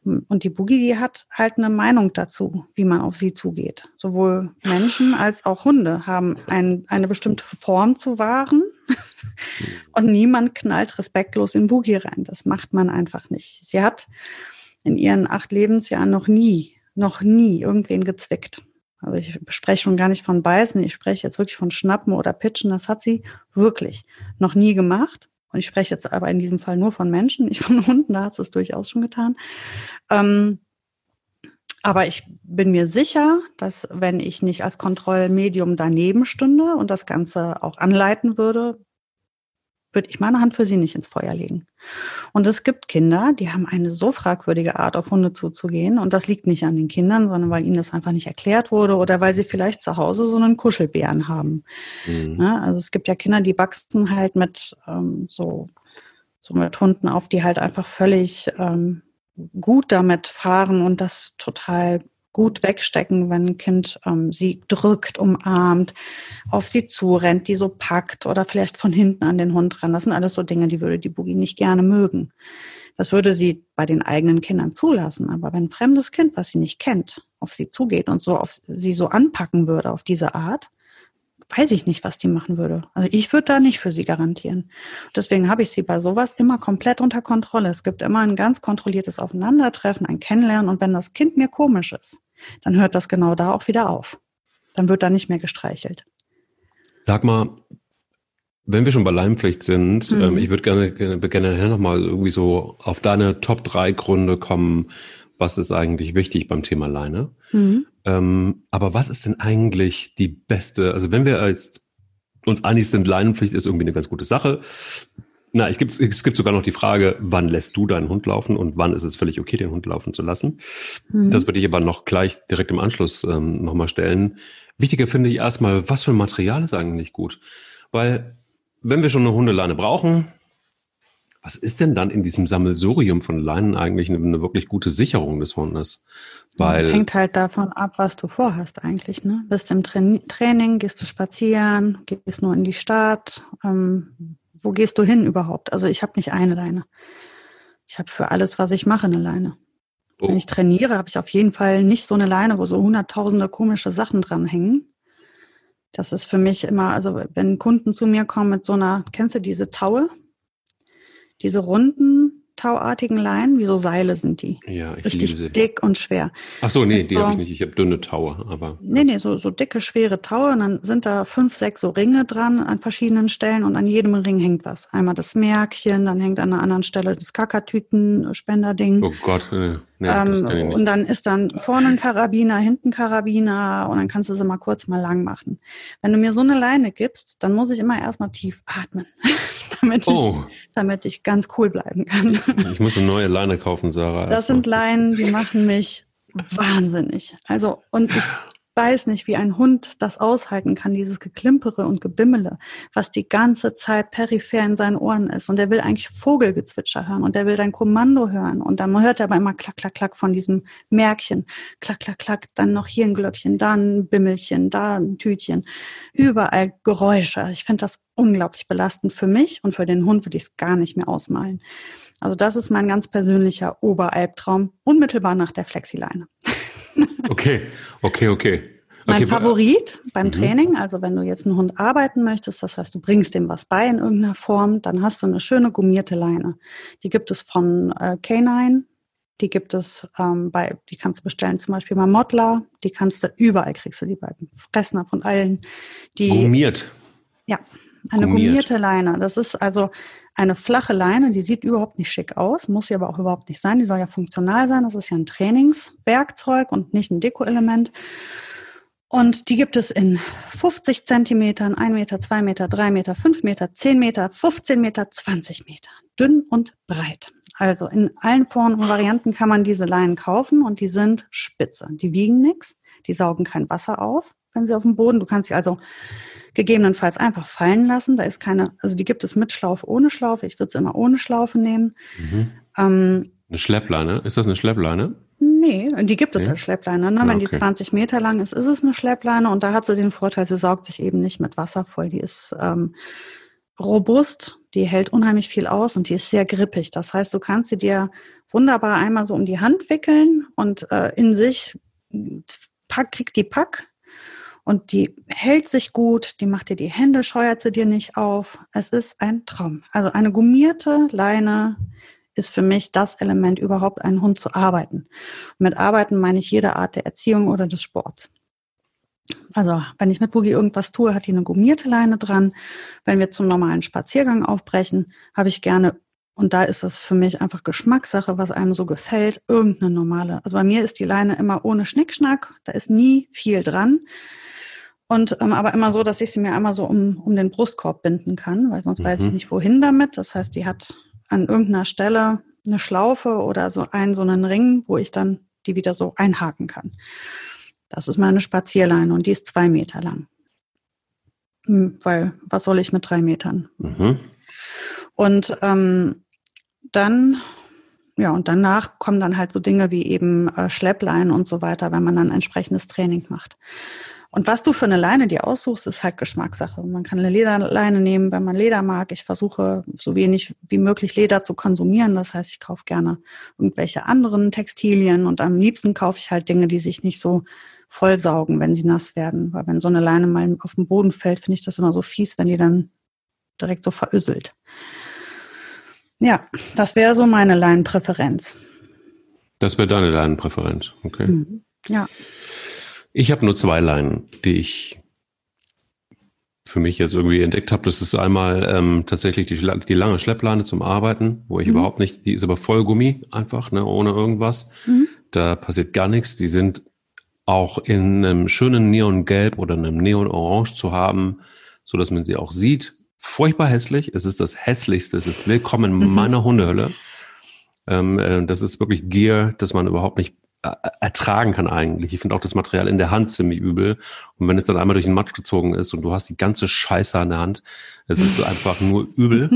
Und die Boogie, die hat halt eine Meinung dazu, wie man auf sie zugeht. Sowohl Menschen als auch Hunde haben ein, eine bestimmte Form zu wahren. Und niemand knallt respektlos in Boogie rein. Das macht man einfach nicht. Sie hat in ihren acht Lebensjahren noch nie, noch nie irgendwen gezwickt. Also ich spreche schon gar nicht von beißen, ich spreche jetzt wirklich von schnappen oder pitchen. Das hat sie wirklich noch nie gemacht. Und ich spreche jetzt aber in diesem Fall nur von Menschen, nicht von Hunden, da hat sie es durchaus schon getan. Ähm, aber ich bin mir sicher, dass wenn ich nicht als Kontrollmedium daneben stünde und das Ganze auch anleiten würde, würde ich meine Hand für sie nicht ins Feuer legen. Und es gibt Kinder, die haben eine so fragwürdige Art, auf Hunde zuzugehen. Und das liegt nicht an den Kindern, sondern weil ihnen das einfach nicht erklärt wurde oder weil sie vielleicht zu Hause so einen Kuschelbären haben. Mhm. Ja, also es gibt ja Kinder, die wachsen halt mit ähm, so, so mit Hunden auf, die halt einfach völlig ähm, gut damit fahren und das total gut wegstecken, wenn ein Kind ähm, sie drückt, umarmt, auf sie zurennt, die so packt oder vielleicht von hinten an den Hund ran. Das sind alles so Dinge, die würde die Boogie nicht gerne mögen. Das würde sie bei den eigenen Kindern zulassen. Aber wenn ein fremdes Kind, was sie nicht kennt, auf sie zugeht und so auf sie so anpacken würde auf diese Art, weiß ich nicht, was die machen würde. Also ich würde da nicht für sie garantieren. Deswegen habe ich sie bei sowas immer komplett unter Kontrolle. Es gibt immer ein ganz kontrolliertes Aufeinandertreffen, ein Kennenlernen. Und wenn das Kind mir komisch ist, dann hört das genau da auch wieder auf. Dann wird da nicht mehr gestreichelt. Sag mal, wenn wir schon bei Leinpflicht sind, mhm. ähm, ich würde gerne, gerne, gerne nochmal irgendwie so auf deine Top 3 Gründe kommen, was ist eigentlich wichtig beim Thema Leine. Mhm. Ähm, aber was ist denn eigentlich die beste, also wenn wir als uns einig sind, Leinenpflicht ist irgendwie eine ganz gute Sache. Na, es gibt, es gibt sogar noch die Frage, wann lässt du deinen Hund laufen und wann ist es völlig okay, den Hund laufen zu lassen. Mhm. Das würde ich aber noch gleich direkt im Anschluss ähm, nochmal stellen. Wichtiger finde ich erstmal, was für ein Material ist eigentlich gut? Weil, wenn wir schon eine Hundeleine brauchen, was ist denn dann in diesem Sammelsurium von Leinen eigentlich eine, eine wirklich gute Sicherung des Hundes? Weil das hängt halt davon ab, was du vorhast eigentlich. Ne? Bist im Training, gehst du spazieren, gehst nur in die Stadt. Ähm, wo gehst du hin überhaupt? Also ich habe nicht eine Leine. Ich habe für alles, was ich mache, eine Leine. Oh. Wenn ich trainiere, habe ich auf jeden Fall nicht so eine Leine, wo so hunderttausende komische Sachen dranhängen. Das ist für mich immer, also wenn Kunden zu mir kommen mit so einer, kennst du diese Taue? Diese runden, tauartigen Leinen, wie so Seile sind die. Ja, ich Richtig liebe sie. dick und schwer. Ach so, nee, die so, habe ich nicht. Ich habe dünne Taue, aber. Nee, nee, so, so dicke, schwere Taue. Und dann sind da fünf, sechs so Ringe dran an verschiedenen Stellen und an jedem Ring hängt was. Einmal das Märkchen, dann hängt an einer anderen Stelle das Kakatüten-Spenderding. Oh Gott, nee. Nee, ähm, und dann ist dann vorne ein Karabiner, hinten Karabiner und dann kannst du sie mal kurz mal lang machen. Wenn du mir so eine Leine gibst, dann muss ich immer erstmal tief atmen, damit, oh. ich, damit ich ganz cool bleiben kann. Ich muss eine neue Leine kaufen, Sarah. Das sind Leinen, die machen mich wahnsinnig. Also, und ich weiß nicht, wie ein Hund das aushalten kann, dieses Geklimpere und Gebimmele, was die ganze Zeit peripher in seinen Ohren ist. Und der will eigentlich Vogelgezwitscher hören und der will dein Kommando hören. Und dann hört er aber immer klack, klack, klack von diesem Märkchen. Klack, klack, klack, dann noch hier ein Glöckchen, da ein Bimmelchen, da ein Tütchen. Überall Geräusche. Ich finde das unglaublich belastend für mich und für den Hund würde ich es gar nicht mehr ausmalen. Also das ist mein ganz persönlicher Oberalbtraum, unmittelbar nach der Flexileine. Okay, okay, okay. Mein Favorit beim mhm. Training, also wenn du jetzt einen Hund arbeiten möchtest, das heißt, du bringst dem was bei in irgendeiner Form, dann hast du eine schöne gummierte Leine. Die gibt es von äh, Canine, die gibt es ähm, bei, die kannst du bestellen zum Beispiel bei Modler, die kannst du überall kriegst du die beiden Fressner von allen. Die, Gummiert. Ja, eine Gummiert. gummierte Leine. Das ist also eine flache Leine, die sieht überhaupt nicht schick aus, muss sie aber auch überhaupt nicht sein. Die soll ja funktional sein. Das ist ja ein Trainingswerkzeug und nicht ein Deko-Element. Und die gibt es in 50 Zentimetern, 1 Meter, 2 Meter, 3 Meter, 5 Meter, 10 Meter, 15 Meter, 20 Meter. Dünn und breit. Also in allen Formen und Varianten kann man diese Leinen kaufen und die sind spitze. Die wiegen nichts, die saugen kein Wasser auf, wenn sie auf dem Boden. Du kannst sie also gegebenenfalls einfach fallen lassen. Da ist keine, also die gibt es mit Schlaufe, ohne Schlaufe. Ich würde sie immer ohne Schlaufe nehmen. Mhm. Ähm, eine Schleppleine? Ist das eine Schleppleine? Nee, die gibt es als Schleppleine. Ne? Wenn okay. die 20 Meter lang ist, ist es eine Schleppleine und da hat sie den Vorteil, sie saugt sich eben nicht mit Wasser voll. Die ist ähm, robust, die hält unheimlich viel aus und die ist sehr grippig. Das heißt, du kannst sie dir wunderbar einmal so um die Hand wickeln und äh, in sich pack, kriegt die Pack und die hält sich gut, die macht dir die Hände, scheuert sie dir nicht auf. Es ist ein Traum. Also eine gummierte Leine ist für mich das Element, überhaupt einen Hund zu arbeiten. Und mit Arbeiten meine ich jede Art der Erziehung oder des Sports. Also, wenn ich mit Boogie irgendwas tue, hat die eine gummierte Leine dran. Wenn wir zum normalen Spaziergang aufbrechen, habe ich gerne, und da ist es für mich einfach Geschmackssache, was einem so gefällt, irgendeine normale. Also bei mir ist die Leine immer ohne Schnickschnack, da ist nie viel dran. Und ähm, aber immer so, dass ich sie mir einmal so um, um den Brustkorb binden kann, weil sonst mhm. weiß ich mhm. nicht, wohin damit. Das heißt, die hat an irgendeiner Stelle eine Schlaufe oder so einen so einen Ring, wo ich dann die wieder so einhaken kann. Das ist meine Spazierleine und die ist zwei Meter lang. Hm, weil, was soll ich mit drei Metern? Mhm. Und ähm, dann, ja, und danach kommen dann halt so Dinge wie eben äh, Schleppleinen und so weiter, wenn man dann entsprechendes Training macht. Und was du für eine Leine dir aussuchst, ist halt Geschmackssache. Man kann eine Lederleine nehmen, wenn man Leder mag. Ich versuche so wenig wie möglich Leder zu konsumieren. Das heißt, ich kaufe gerne irgendwelche anderen Textilien und am liebsten kaufe ich halt Dinge, die sich nicht so vollsaugen, wenn sie nass werden. Weil wenn so eine Leine mal auf den Boden fällt, finde ich das immer so fies, wenn die dann direkt so veröselt. Ja, das wäre so meine Leinenpräferenz. Das wäre deine Leinenpräferenz, okay. Mhm. Ja. Ich habe nur zwei Leinen, die ich für mich jetzt irgendwie entdeckt habe. Das ist einmal ähm, tatsächlich die, die lange Schleppleine zum Arbeiten, wo ich mhm. überhaupt nicht, die ist aber voll Gummi einfach, ne, ohne irgendwas. Mhm. Da passiert gar nichts. Die sind auch in einem schönen Neongelb oder einem Neonorange zu haben, so dass man sie auch sieht. Furchtbar hässlich. Es ist das hässlichste. Es ist willkommen in meiner Hundehölle. Ähm, äh, das ist wirklich Gear, das man überhaupt nicht ertragen kann eigentlich. Ich finde auch das Material in der Hand ziemlich übel. Und wenn es dann einmal durch den Matsch gezogen ist und du hast die ganze Scheiße an der Hand, es ist einfach nur übel.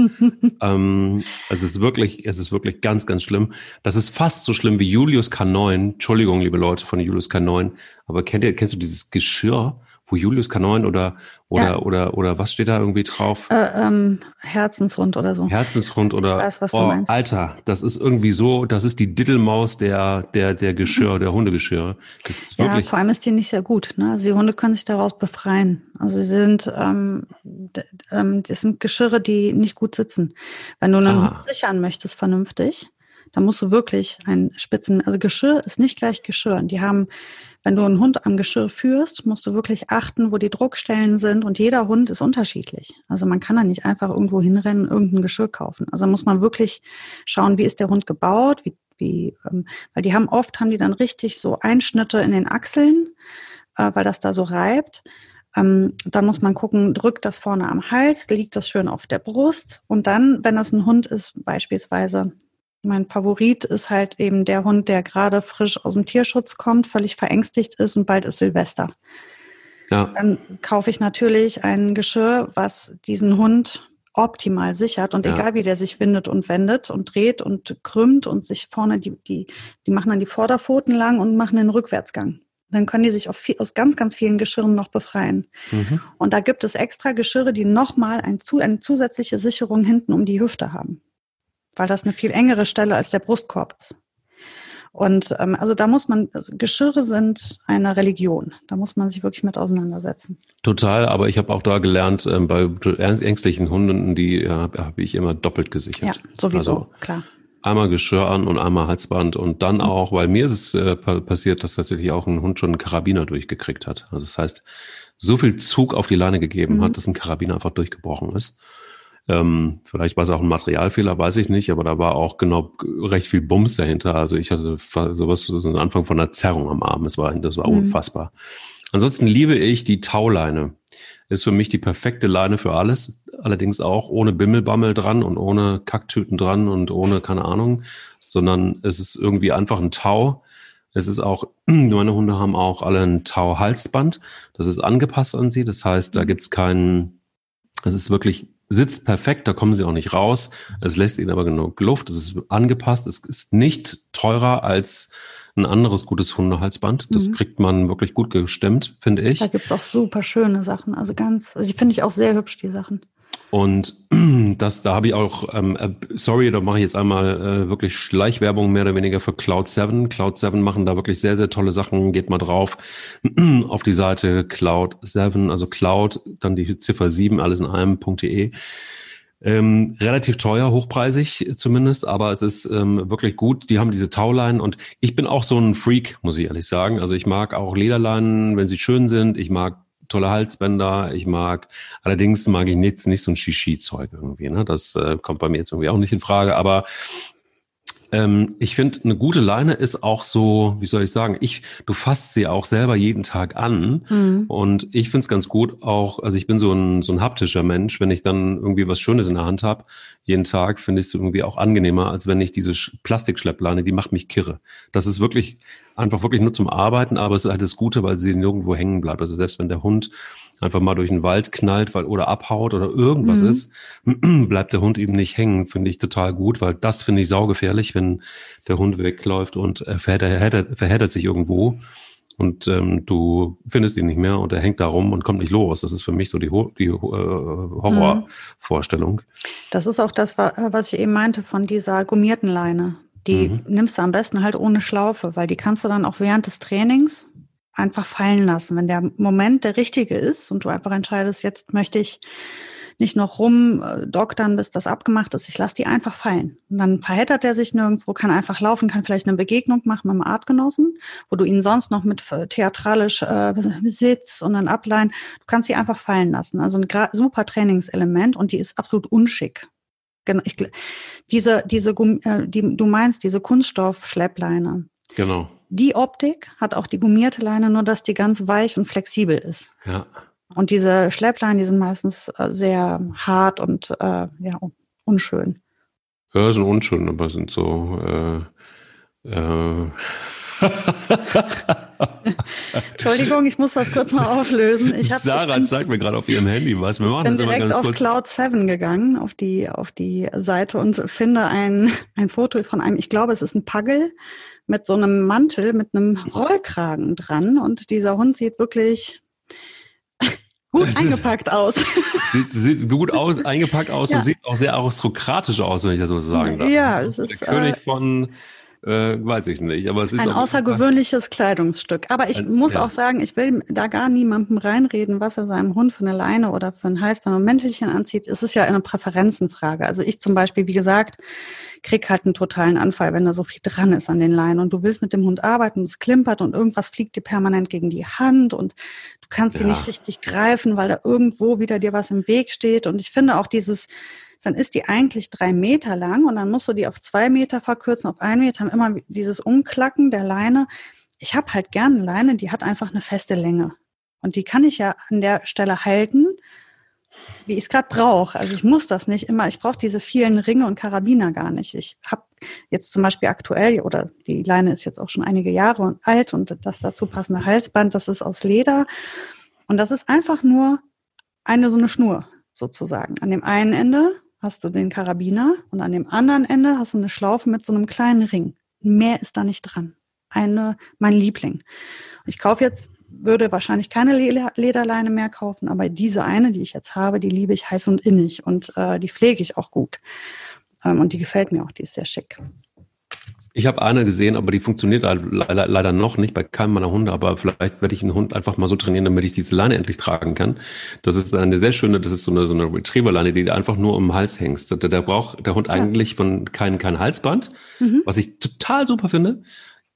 ähm, also es ist wirklich, es ist wirklich ganz, ganz schlimm. Das ist fast so schlimm wie Julius K9. Entschuldigung, liebe Leute von Julius K9. Aber kennt ihr, kennst du dieses Geschirr, wo Julius K9 oder oder ja. oder oder was steht da irgendwie drauf? Äh, ähm, Herzenshund oder so. Herzenshund oder ich weiß, was oh, du meinst. Alter, das ist irgendwie so, das ist die Diddelmaus der der der Geschirr, der Hundegeschirr. Das ist wirklich ja, vor allem ist die nicht sehr gut. Ne? Also die Hunde können sich daraus befreien. Also sie sind ähm, ähm, das sind Geschirre, die nicht gut sitzen. Wenn du einen ah. Hund sichern möchtest vernünftig, dann musst du wirklich ein Spitzen, also Geschirr ist nicht gleich Geschirr. Die haben wenn du einen Hund am Geschirr führst, musst du wirklich achten, wo die Druckstellen sind und jeder Hund ist unterschiedlich. Also man kann da nicht einfach irgendwo hinrennen, irgendein Geschirr kaufen. Also muss man wirklich schauen, wie ist der Hund gebaut, wie, wie, ähm, weil die haben oft, haben die dann richtig so Einschnitte in den Achseln, äh, weil das da so reibt. Ähm, dann muss man gucken, drückt das vorne am Hals, liegt das schön auf der Brust. Und dann, wenn das ein Hund ist, beispielsweise mein Favorit ist halt eben der Hund, der gerade frisch aus dem Tierschutz kommt, völlig verängstigt ist und bald ist Silvester. Ja. Dann kaufe ich natürlich ein Geschirr, was diesen Hund optimal sichert und ja. egal wie der sich windet und wendet und dreht und krümmt und sich vorne die, die, die machen dann die Vorderpfoten lang und machen den Rückwärtsgang. Dann können die sich viel, aus ganz, ganz vielen Geschirren noch befreien. Mhm. Und da gibt es extra Geschirre, die nochmal ein, eine zusätzliche Sicherung hinten um die Hüfte haben weil das eine viel engere Stelle als der Brustkorb ist. Und ähm, also da muss man, also Geschirre sind eine Religion. Da muss man sich wirklich mit auseinandersetzen. Total, aber ich habe auch da gelernt, ähm, bei ängstlichen Hunden, die ja, habe ich immer doppelt gesichert. Ja, sowieso, also, klar. Einmal Geschirr an und einmal Halsband und dann mhm. auch, weil mir ist es äh, passiert, dass tatsächlich auch ein Hund schon einen Karabiner durchgekriegt hat. Also das heißt, so viel Zug auf die Leine gegeben mhm. hat, dass ein Karabiner einfach durchgebrochen ist. Ähm, vielleicht war es auch ein Materialfehler, weiß ich nicht, aber da war auch genau recht viel Bums dahinter. Also ich hatte sowas, so einen Anfang von einer Zerrung am Arm. Das war, das war mhm. unfassbar. Ansonsten liebe ich die Tauleine. Ist für mich die perfekte Leine für alles. Allerdings auch ohne Bimmelbammel dran und ohne Kacktüten dran und ohne keine Ahnung, sondern es ist irgendwie einfach ein Tau. Es ist auch, meine Hunde haben auch alle ein Tau-Halsband. Das ist angepasst an sie. Das heißt, da gibt's keinen, es ist wirklich sitzt perfekt, da kommen sie auch nicht raus. Es lässt ihnen aber genug Luft, es ist angepasst, es ist nicht teurer als ein anderes gutes Hundehalsband. Das mhm. kriegt man wirklich gut gestemmt, finde ich. Da gibt's auch super schöne Sachen. Also ganz, also ich finde ich auch sehr hübsch, die Sachen. Und das, da habe ich auch, ähm, äh, sorry, da mache ich jetzt einmal äh, wirklich Schleichwerbung mehr oder weniger für Cloud 7. Cloud 7 machen da wirklich sehr, sehr tolle Sachen. Geht mal drauf auf die Seite Cloud 7, also Cloud, dann die Ziffer 7, alles in einem.de. Ähm, relativ teuer, hochpreisig zumindest, aber es ist ähm, wirklich gut. Die haben diese Tauleinen und ich bin auch so ein Freak, muss ich ehrlich sagen. Also ich mag auch Lederleinen, wenn sie schön sind. Ich mag tolle Halsbänder. Ich mag, allerdings mag ich nicht, nicht so ein Shishi-Zeug irgendwie. Ne? Das äh, kommt bei mir jetzt irgendwie auch nicht in Frage. Aber ähm, ich finde, eine gute Leine ist auch so, wie soll ich sagen, ich, du fasst sie auch selber jeden Tag an. Mhm. Und ich finde es ganz gut auch, also ich bin so ein, so ein haptischer Mensch, wenn ich dann irgendwie was Schönes in der Hand habe, jeden Tag, finde ich es irgendwie auch angenehmer, als wenn ich diese Plastikschleppleine, die macht mich kirre. Das ist wirklich einfach wirklich nur zum Arbeiten, aber es ist halt das Gute, weil sie nirgendwo hängen bleibt. Also selbst wenn der Hund einfach mal durch den Wald knallt weil, oder abhaut oder irgendwas mhm. ist, bleibt der Hund eben nicht hängen, finde ich total gut, weil das finde ich saugefährlich, wenn der Hund wegläuft und er verheddert, verheddert sich irgendwo und ähm, du findest ihn nicht mehr und er hängt da rum und kommt nicht los. Das ist für mich so die, die äh, Horrorvorstellung. Das ist auch das, was ich eben meinte von dieser gummierten Leine. Die mhm. nimmst du am besten halt ohne Schlaufe, weil die kannst du dann auch während des Trainings einfach fallen lassen. Wenn der Moment der richtige ist und du einfach entscheidest, jetzt möchte ich nicht noch rumdoktern, bis das abgemacht ist. Ich lasse die einfach fallen. Und dann verheddert er sich nirgendwo, kann einfach laufen, kann vielleicht eine Begegnung machen mit einem Artgenossen, wo du ihn sonst noch mit theatralisch äh, Sitz und dann ableihen. Du kannst sie einfach fallen lassen. Also ein super Trainingselement und die ist absolut unschick. Genau, ich, diese, diese, äh, die, du meinst diese Kunststoff-Schleppleine. Genau. Die Optik hat auch die gummierte Leine, nur dass die ganz weich und flexibel ist. Ja. Und diese Schleppleinen, die sind meistens äh, sehr hart und äh, ja, unschön. Ja, sind unschön, aber sind so äh, äh, Entschuldigung, ich muss das kurz mal auflösen. Ich hab, Sarah ich bin, zeigt mir gerade auf ihrem Handy was. Wir machen bin das direkt ganz auf kurz. Cloud 7 gegangen, auf die, auf die Seite und finde ein, ein Foto von einem, ich glaube, es ist ein Pagel mit so einem Mantel, mit einem Rollkragen dran. Und dieser Hund sieht wirklich gut eingepackt aus. Sieht, sieht gut aus, eingepackt aus ja. und sieht auch sehr aristokratisch aus, wenn ich das so sagen darf. Ja, es ist. Der König äh, von äh, weiß ich nicht, aber es ist ein außergewöhnliches Kleidungsstück. Aber ich ein, muss ja. auch sagen, ich will da gar niemandem reinreden, was er seinem Hund für eine Leine oder für ein Halsband und Mäntelchen anzieht. Es ist ja eine Präferenzenfrage. Also ich zum Beispiel, wie gesagt, krieg halt einen totalen Anfall, wenn da so viel dran ist an den Leinen und du willst mit dem Hund arbeiten, es klimpert und irgendwas fliegt dir permanent gegen die Hand und du kannst ja. sie nicht richtig greifen, weil da irgendwo wieder dir was im Weg steht. Und ich finde auch dieses dann ist die eigentlich drei Meter lang und dann musst du die auf zwei Meter verkürzen, auf einen Meter, haben immer dieses Umklacken der Leine. Ich habe halt gerne eine Leine, die hat einfach eine feste Länge. Und die kann ich ja an der Stelle halten, wie ich es gerade brauche. Also ich muss das nicht immer, ich brauche diese vielen Ringe und Karabiner gar nicht. Ich habe jetzt zum Beispiel aktuell, oder die Leine ist jetzt auch schon einige Jahre alt und das dazu passende Halsband, das ist aus Leder. Und das ist einfach nur eine so eine Schnur sozusagen. An dem einen Ende hast du den Karabiner und an dem anderen Ende hast du eine Schlaufe mit so einem kleinen Ring. Mehr ist da nicht dran. Eine, mein Liebling. Ich kaufe jetzt, würde wahrscheinlich keine Lederleine mehr kaufen, aber diese eine, die ich jetzt habe, die liebe ich heiß und innig und äh, die pflege ich auch gut. Ähm, und die gefällt mir auch, die ist sehr schick. Ich habe eine gesehen, aber die funktioniert leider, leider noch nicht bei keinem meiner Hunde. Aber vielleicht werde ich einen Hund einfach mal so trainieren, damit ich diese Leine endlich tragen kann. Das ist eine sehr schöne, das ist so eine, so eine Retriever-Leine, die du einfach nur um den Hals hängst. Da, da braucht der Hund ja. eigentlich von kein, kein Halsband, mhm. was ich total super finde.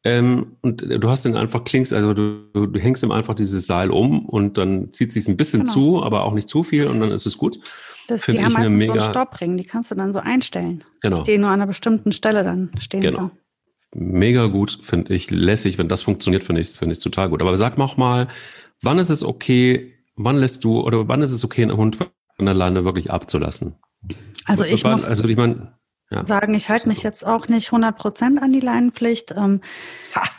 Ähm, und du hast den einfach klingst, also du, du hängst ihm einfach dieses Seil um und dann zieht sich ein bisschen genau. zu, aber auch nicht zu viel und dann ist es gut. Das, die haben meistens mega, so einen Stoppring, die kannst du dann so einstellen. Genau. Dass die nur an einer bestimmten Stelle dann stehen. Genau. Kann mega gut, finde ich lässig. Wenn das funktioniert, finde ich es find total gut. Aber sag auch mal, wann ist es okay, wann lässt du oder wann ist es okay, einen Hund von der Leine wirklich abzulassen? Also ich wann, muss also ich mein, ja. sagen, ich halte mich jetzt auch nicht 100 Prozent an die Leinenpflicht. Ähm,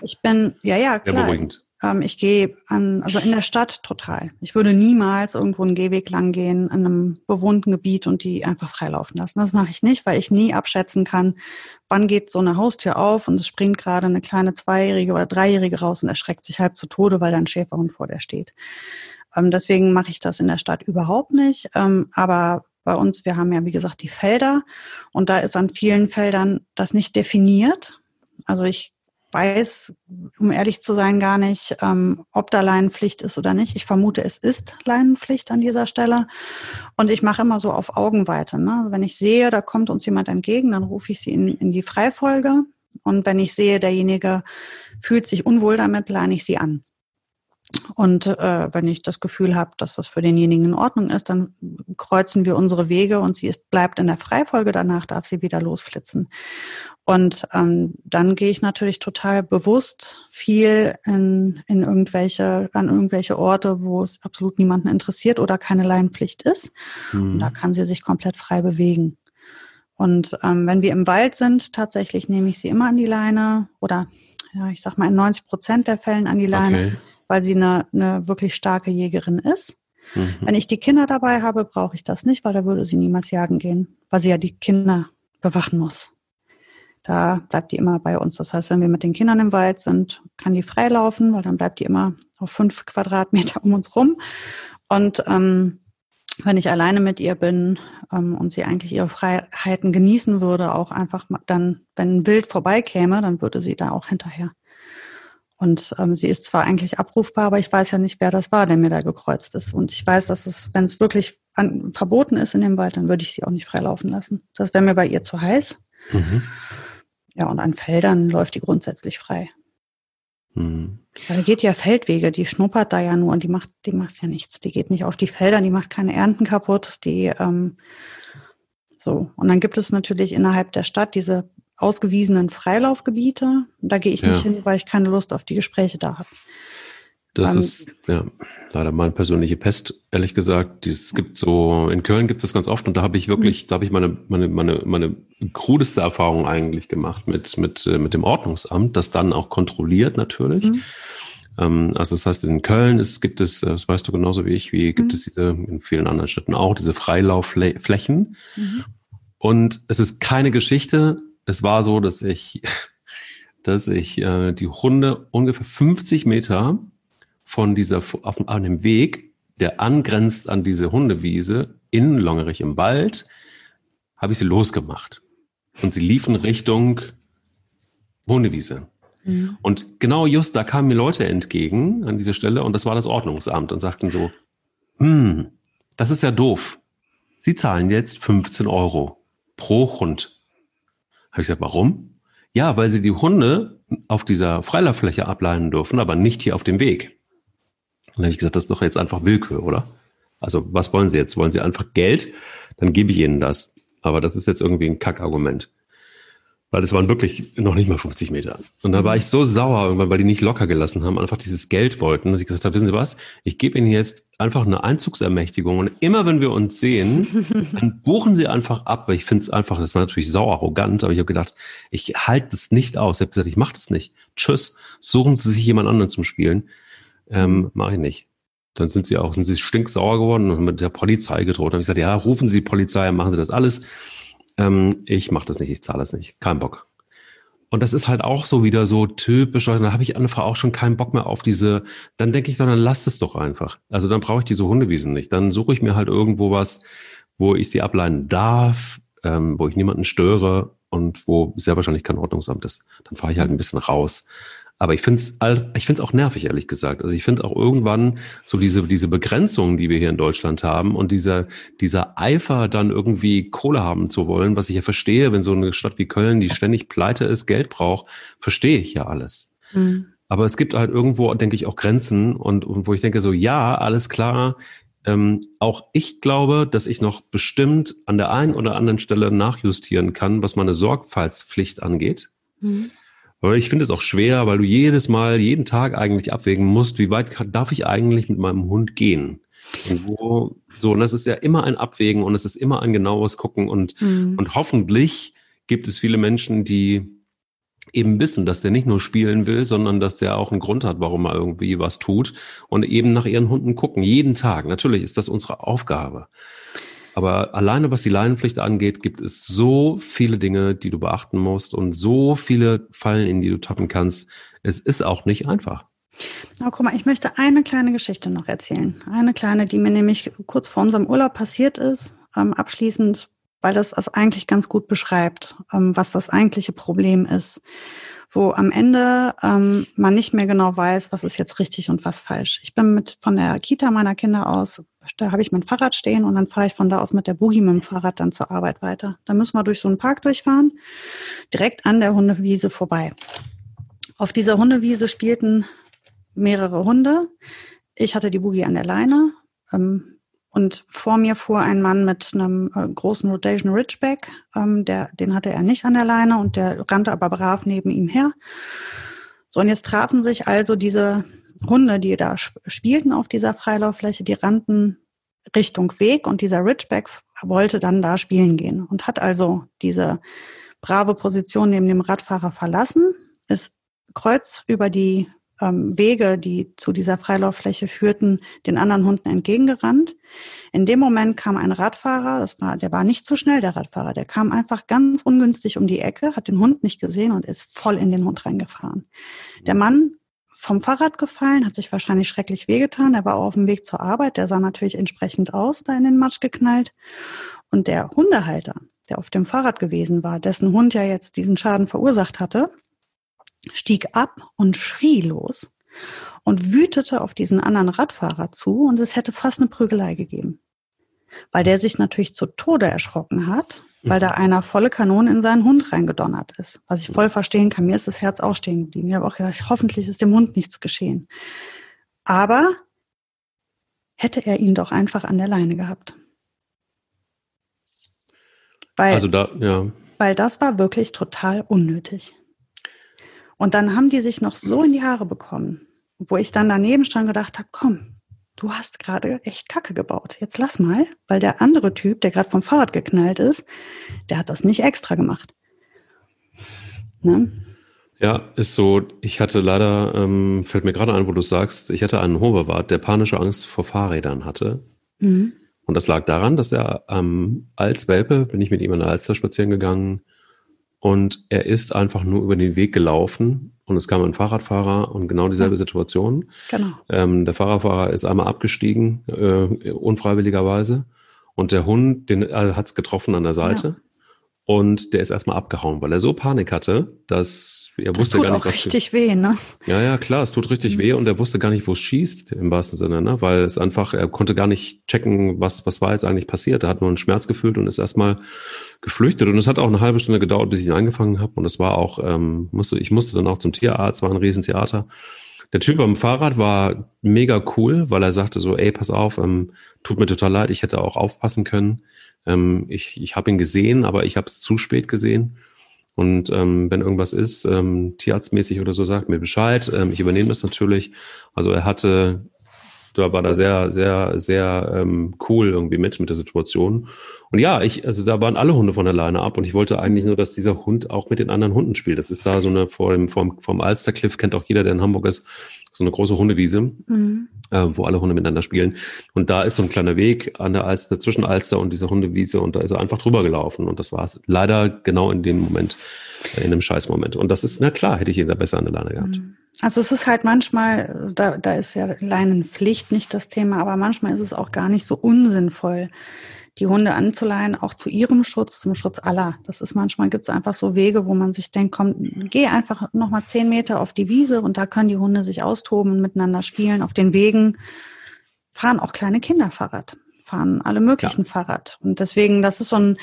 ich bin, ja, ja, klar. Beruhigend. Ähm, ich gehe an, also in der Stadt total. Ich würde niemals irgendwo einen Gehweg lang gehen an einem bewohnten Gebiet und die einfach freilaufen lassen. Das mache ich nicht, weil ich nie abschätzen kann, wann geht so eine Haustür auf und es springt gerade eine kleine Zweijährige oder Dreijährige raus und erschreckt sich halb zu Tode, weil da ein Schäferhund vor der steht. Ähm, deswegen mache ich das in der Stadt überhaupt nicht. Ähm, aber bei uns, wir haben ja, wie gesagt, die Felder und da ist an vielen Feldern das nicht definiert. Also ich weiß, um ehrlich zu sein, gar nicht, ähm, ob da Leinenpflicht ist oder nicht. Ich vermute, es ist Leinenpflicht an dieser Stelle. Und ich mache immer so auf Augenweite. Ne? Also wenn ich sehe, da kommt uns jemand entgegen, dann rufe ich sie in, in die Freifolge. Und wenn ich sehe, derjenige fühlt sich unwohl damit, leine ich sie an. Und äh, wenn ich das Gefühl habe, dass das für denjenigen in Ordnung ist, dann kreuzen wir unsere Wege und sie bleibt in der Freifolge. Danach darf sie wieder losflitzen. Und ähm, dann gehe ich natürlich total bewusst viel in, in irgendwelche, an irgendwelche Orte, wo es absolut niemanden interessiert oder keine Leinenpflicht ist. Mhm. Und da kann sie sich komplett frei bewegen. Und ähm, wenn wir im Wald sind, tatsächlich nehme ich sie immer an die Leine oder ja, ich sag mal in 90 Prozent der Fällen an die Leine, okay. Weil sie eine, eine wirklich starke Jägerin ist. Mhm. Wenn ich die Kinder dabei habe, brauche ich das nicht, weil da würde sie niemals jagen gehen, weil sie ja die Kinder bewachen muss. Da bleibt die immer bei uns. Das heißt, wenn wir mit den Kindern im Wald sind, kann die freilaufen, weil dann bleibt die immer auf fünf Quadratmeter um uns rum. Und ähm, wenn ich alleine mit ihr bin ähm, und sie eigentlich ihre Freiheiten genießen würde, auch einfach dann, wenn ein Wild vorbeikäme, dann würde sie da auch hinterher. Und ähm, sie ist zwar eigentlich abrufbar, aber ich weiß ja nicht, wer das war, der mir da gekreuzt ist. Und ich weiß, dass es, wenn es wirklich an, verboten ist in dem Wald, dann würde ich sie auch nicht freilaufen lassen. Das wäre mir bei ihr zu heiß. Mhm. Ja, und an Feldern läuft die grundsätzlich frei. Mhm. Weil da geht ja Feldwege, die schnuppert da ja nur und die macht, die macht ja nichts. Die geht nicht auf die Felder, die macht keine Ernten kaputt, die ähm, so. Und dann gibt es natürlich innerhalb der Stadt diese ausgewiesenen Freilaufgebiete. Da gehe ich ja. nicht hin, weil ich keine Lust auf die Gespräche da habe. Das um, ist ja leider meine persönliche Pest, ehrlich gesagt. Es gibt so, in Köln gibt es ganz oft und da habe ich wirklich, mhm. da habe ich meine, meine, meine, meine krudeste Erfahrung eigentlich gemacht mit, mit, äh, mit dem Ordnungsamt, das dann auch kontrolliert natürlich. Mhm. Ähm, also das heißt, in Köln ist, gibt es, das weißt du genauso wie ich, wie gibt mhm. es diese, in vielen anderen Städten auch, diese Freilaufflächen. Mhm. Und es ist keine Geschichte. Es war so, dass ich, dass ich äh, die Hunde ungefähr 50 Meter von dieser, auf, auf dem Weg, der angrenzt an diese Hundewiese in Longerich im Wald, habe ich sie losgemacht. Und sie liefen Richtung Hundewiese. Mhm. Und genau just da kamen mir Leute entgegen an dieser Stelle und das war das Ordnungsamt und sagten so, hm, das ist ja doof. Sie zahlen jetzt 15 Euro pro Hund. Habe ich gesagt, warum? Ja, weil sie die Hunde auf dieser Freilauffläche ableinen dürfen, aber nicht hier auf dem Weg. Und dann habe ich gesagt, das ist doch jetzt einfach Willkür, oder? Also was wollen Sie jetzt? Wollen Sie einfach Geld? Dann gebe ich Ihnen das. Aber das ist jetzt irgendwie ein Kackargument weil es waren wirklich noch nicht mal 50 Meter. Und da war ich so sauer irgendwann, weil die nicht locker gelassen haben, einfach dieses Geld wollten, dass ich gesagt habe, wissen Sie was, ich gebe Ihnen jetzt einfach eine Einzugsermächtigung und immer wenn wir uns sehen, dann buchen Sie einfach ab, weil ich finde es einfach, das war natürlich sau arrogant, aber ich habe gedacht, ich halte es nicht aus. Ich habe gesagt, ich mache das nicht. Tschüss, suchen Sie sich jemand anderen zum Spielen. Ähm, mache ich nicht. Dann sind sie auch, sind sie stinksauer geworden und haben mit der Polizei gedroht. Dann habe ich gesagt, ja, rufen Sie die Polizei, machen Sie das alles ähm, ich mache das nicht, ich zahle das nicht, kein Bock. Und das ist halt auch so wieder so typisch, da habe ich einfach auch schon keinen Bock mehr auf diese, dann denke ich doch, dann lass es doch einfach. Also dann brauche ich diese Hundewiesen nicht. Dann suche ich mir halt irgendwo was, wo ich sie ableinen darf, ähm, wo ich niemanden störe und wo sehr wahrscheinlich kein Ordnungsamt ist. Dann fahre ich halt ein bisschen raus. Aber ich finde es ich find's auch nervig, ehrlich gesagt. Also ich finde auch irgendwann so diese, diese Begrenzungen, die wir hier in Deutschland haben und dieser, dieser Eifer, dann irgendwie Kohle haben zu wollen, was ich ja verstehe, wenn so eine Stadt wie Köln, die ständig pleite ist, Geld braucht, verstehe ich ja alles. Mhm. Aber es gibt halt irgendwo, denke ich, auch Grenzen und, und wo ich denke so, ja, alles klar, ähm, auch ich glaube, dass ich noch bestimmt an der einen oder anderen Stelle nachjustieren kann, was meine Sorgfaltspflicht angeht. Mhm. Aber ich finde es auch schwer, weil du jedes Mal, jeden Tag eigentlich abwägen musst, wie weit kann, darf ich eigentlich mit meinem Hund gehen? Und wo, so, und das ist ja immer ein Abwägen und es ist immer ein genaues Gucken und, mhm. und hoffentlich gibt es viele Menschen, die eben wissen, dass der nicht nur spielen will, sondern dass der auch einen Grund hat, warum er irgendwie was tut und eben nach ihren Hunden gucken, jeden Tag. Natürlich ist das unsere Aufgabe. Aber alleine was die Leinenpflicht angeht, gibt es so viele Dinge, die du beachten musst und so viele Fallen, in die du tappen kannst. Es ist auch nicht einfach. Oh, guck mal, ich möchte eine kleine Geschichte noch erzählen. Eine kleine, die mir nämlich kurz vor unserem Urlaub passiert ist, ähm, abschließend, weil das das eigentlich ganz gut beschreibt, ähm, was das eigentliche Problem ist wo am Ende ähm, man nicht mehr genau weiß, was ist jetzt richtig und was falsch. Ich bin mit von der Kita meiner Kinder aus, da habe ich mein Fahrrad stehen und dann fahre ich von da aus mit der Boogie mit dem Fahrrad dann zur Arbeit weiter. Da müssen wir durch so einen Park durchfahren, direkt an der Hundewiese vorbei. Auf dieser Hundewiese spielten mehrere Hunde. Ich hatte die Boogie an der Leine. Ähm, und vor mir fuhr ein Mann mit einem äh, großen Rotation Ridgeback, ähm, der, den hatte er nicht an der Leine und der rannte aber brav neben ihm her. So, und jetzt trafen sich also diese Hunde, die da spielten auf dieser Freilauffläche, die rannten Richtung Weg und dieser Ridgeback wollte dann da spielen gehen und hat also diese brave Position neben dem Radfahrer verlassen, ist kreuz über die ähm, Wege, die zu dieser Freilauffläche führten, den anderen Hunden entgegengerannt. In dem Moment kam ein Radfahrer, das war, der war nicht so schnell, der Radfahrer, der kam einfach ganz ungünstig um die Ecke, hat den Hund nicht gesehen und ist voll in den Hund reingefahren. Der Mann vom Fahrrad gefallen, hat sich wahrscheinlich schrecklich wehgetan. Er war auch auf dem Weg zur Arbeit, der sah natürlich entsprechend aus, da in den Matsch geknallt. Und der Hundehalter, der auf dem Fahrrad gewesen war, dessen Hund ja jetzt diesen Schaden verursacht hatte, stieg ab und schrie los und wütete auf diesen anderen Radfahrer zu und es hätte fast eine Prügelei gegeben. Weil der sich natürlich zu Tode erschrocken hat, weil da einer volle Kanone in seinen Hund reingedonnert ist. Was ich voll verstehen kann. Mir ist das Herz auch stehen geblieben. Ich habe auch gedacht, hoffentlich ist dem Hund nichts geschehen. Aber hätte er ihn doch einfach an der Leine gehabt. Weil, also da, ja. Weil das war wirklich total unnötig. Und dann haben die sich noch so in die Haare bekommen, wo ich dann daneben stand und gedacht habe, komm, du hast gerade echt Kacke gebaut. Jetzt lass mal, weil der andere Typ, der gerade vom Fahrrad geknallt ist, der hat das nicht extra gemacht. Ne? Ja, ist so. Ich hatte leider, ähm, fällt mir gerade ein, wo du sagst, ich hatte einen Hoverwart, der panische Angst vor Fahrrädern hatte. Mhm. Und das lag daran, dass er ähm, als Welpe, bin ich mit ihm an der Alster spazieren gegangen, und er ist einfach nur über den Weg gelaufen und es kam ein Fahrradfahrer und genau dieselbe Situation. Genau. Ähm, der Fahrradfahrer ist einmal abgestiegen, äh, unfreiwilligerweise. Und der Hund, den äh, hat es getroffen an der Seite. Ja. Und der ist erstmal abgehauen, weil er so Panik hatte, dass er das wusste gar nicht, auch was. richtig weh, ne? Ja, ja, klar, es tut richtig mhm. weh und er wusste gar nicht, wo es schießt, im wahrsten Sinne, ne? Weil es einfach, er konnte gar nicht checken, was, was war jetzt eigentlich passiert. Er hat nur einen Schmerz gefühlt und ist erstmal geflüchtet. Und es hat auch eine halbe Stunde gedauert, bis ich ihn angefangen habe. Und es war auch, ähm, musste, ich musste dann auch zum Tierarzt, war ein Riesentheater. Der Typ am Fahrrad war mega cool, weil er sagte so, ey, pass auf, ähm, tut mir total leid, ich hätte auch aufpassen können. Ähm, ich ich habe ihn gesehen, aber ich habe es zu spät gesehen. Und ähm, wenn irgendwas ist, ähm, tierarztmäßig oder so, sagt mir Bescheid. Ähm, ich übernehme das natürlich. Also er hatte, da war da sehr, sehr, sehr ähm, cool irgendwie mit mit der Situation. Und ja, ich, also da waren alle Hunde von alleine ab und ich wollte eigentlich nur, dass dieser Hund auch mit den anderen Hunden spielt. Das ist da so eine vor dem vom, vom Alstercliff kennt auch jeder, der in Hamburg ist, so eine große Hundewiese, mhm. äh, wo alle Hunde miteinander spielen. Und da ist so ein kleiner Weg an der Alster, zwischen Alster und dieser Hundewiese und da ist er einfach drüber gelaufen. Und das war es leider genau in dem Moment, äh, in einem Scheißmoment. Und das ist, na klar, hätte ich ihn da besser an der Leine gehabt. Mhm. Also es ist halt manchmal, da, da ist ja Leinenpflicht nicht das Thema, aber manchmal ist es auch gar nicht so unsinnvoll, die Hunde anzuleihen, auch zu ihrem Schutz, zum Schutz aller. Das ist manchmal gibt es einfach so Wege, wo man sich denkt, komm, geh einfach nochmal zehn Meter auf die Wiese und da können die Hunde sich austoben, miteinander spielen. Auf den Wegen fahren auch kleine Kinder Fahrrad, fahren alle möglichen ja. Fahrrad. Und deswegen, das ist so ein,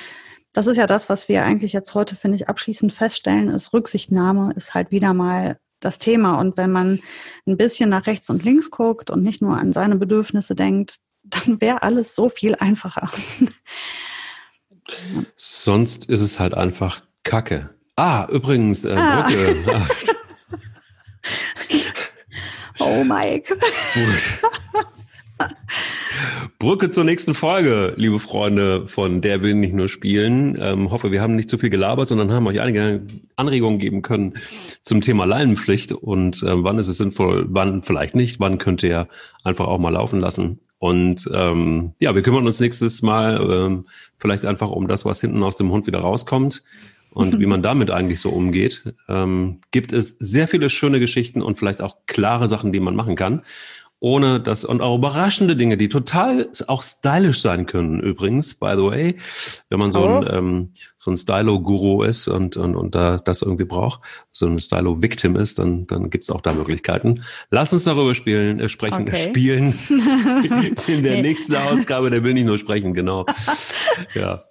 das ist ja das, was wir eigentlich jetzt heute, finde ich, abschließend feststellen, ist Rücksichtnahme ist halt wieder mal das Thema. Und wenn man ein bisschen nach rechts und links guckt und nicht nur an seine Bedürfnisse denkt, dann wäre alles so viel einfacher. Sonst ist es halt einfach Kacke. Ah, übrigens, äh, ah. Brücke. oh, Mike. Brücke zur nächsten Folge, liebe Freunde von Der will nicht nur spielen. Ähm, hoffe, wir haben nicht zu viel gelabert, sondern haben euch einige Anregungen geben können zum Thema Leinenpflicht und äh, wann ist es sinnvoll, wann vielleicht nicht, wann könnt ihr einfach auch mal laufen lassen. Und ähm, ja, wir kümmern uns nächstes Mal ähm, vielleicht einfach um das, was hinten aus dem Hund wieder rauskommt und wie man damit eigentlich so umgeht. Ähm, gibt es sehr viele schöne Geschichten und vielleicht auch klare Sachen, die man machen kann ohne das und auch überraschende Dinge, die total auch stylisch sein können übrigens, by the way, wenn man so oh. ein ähm, so ein Stylo-Guru ist und, und, und da das irgendwie braucht, so ein Stylo-Victim ist, dann, dann gibt's auch da Möglichkeiten. Lass uns darüber spielen, äh, sprechen, okay. spielen. In der nächsten Ausgabe, der will nicht nur sprechen, genau. ja,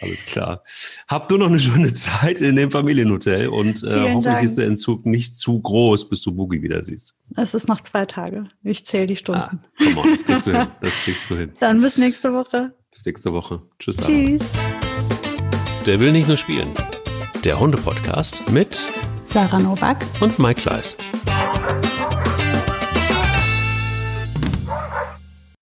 alles klar. Habt du noch eine schöne Zeit in dem Familienhotel und äh, hoffentlich Dank. ist der Entzug nicht zu groß, bis du Boogie wieder siehst. Es ist noch zwei Tage. Ich zähle die Stunden. Ah, komm on, das kriegst du hin. Das kriegst du hin. Dann bis nächste Woche. Bis nächste Woche. Tschüss. Tschüss. Der will nicht nur spielen. Der Hunde-Podcast mit Sarah Novak und Mike Kleiss.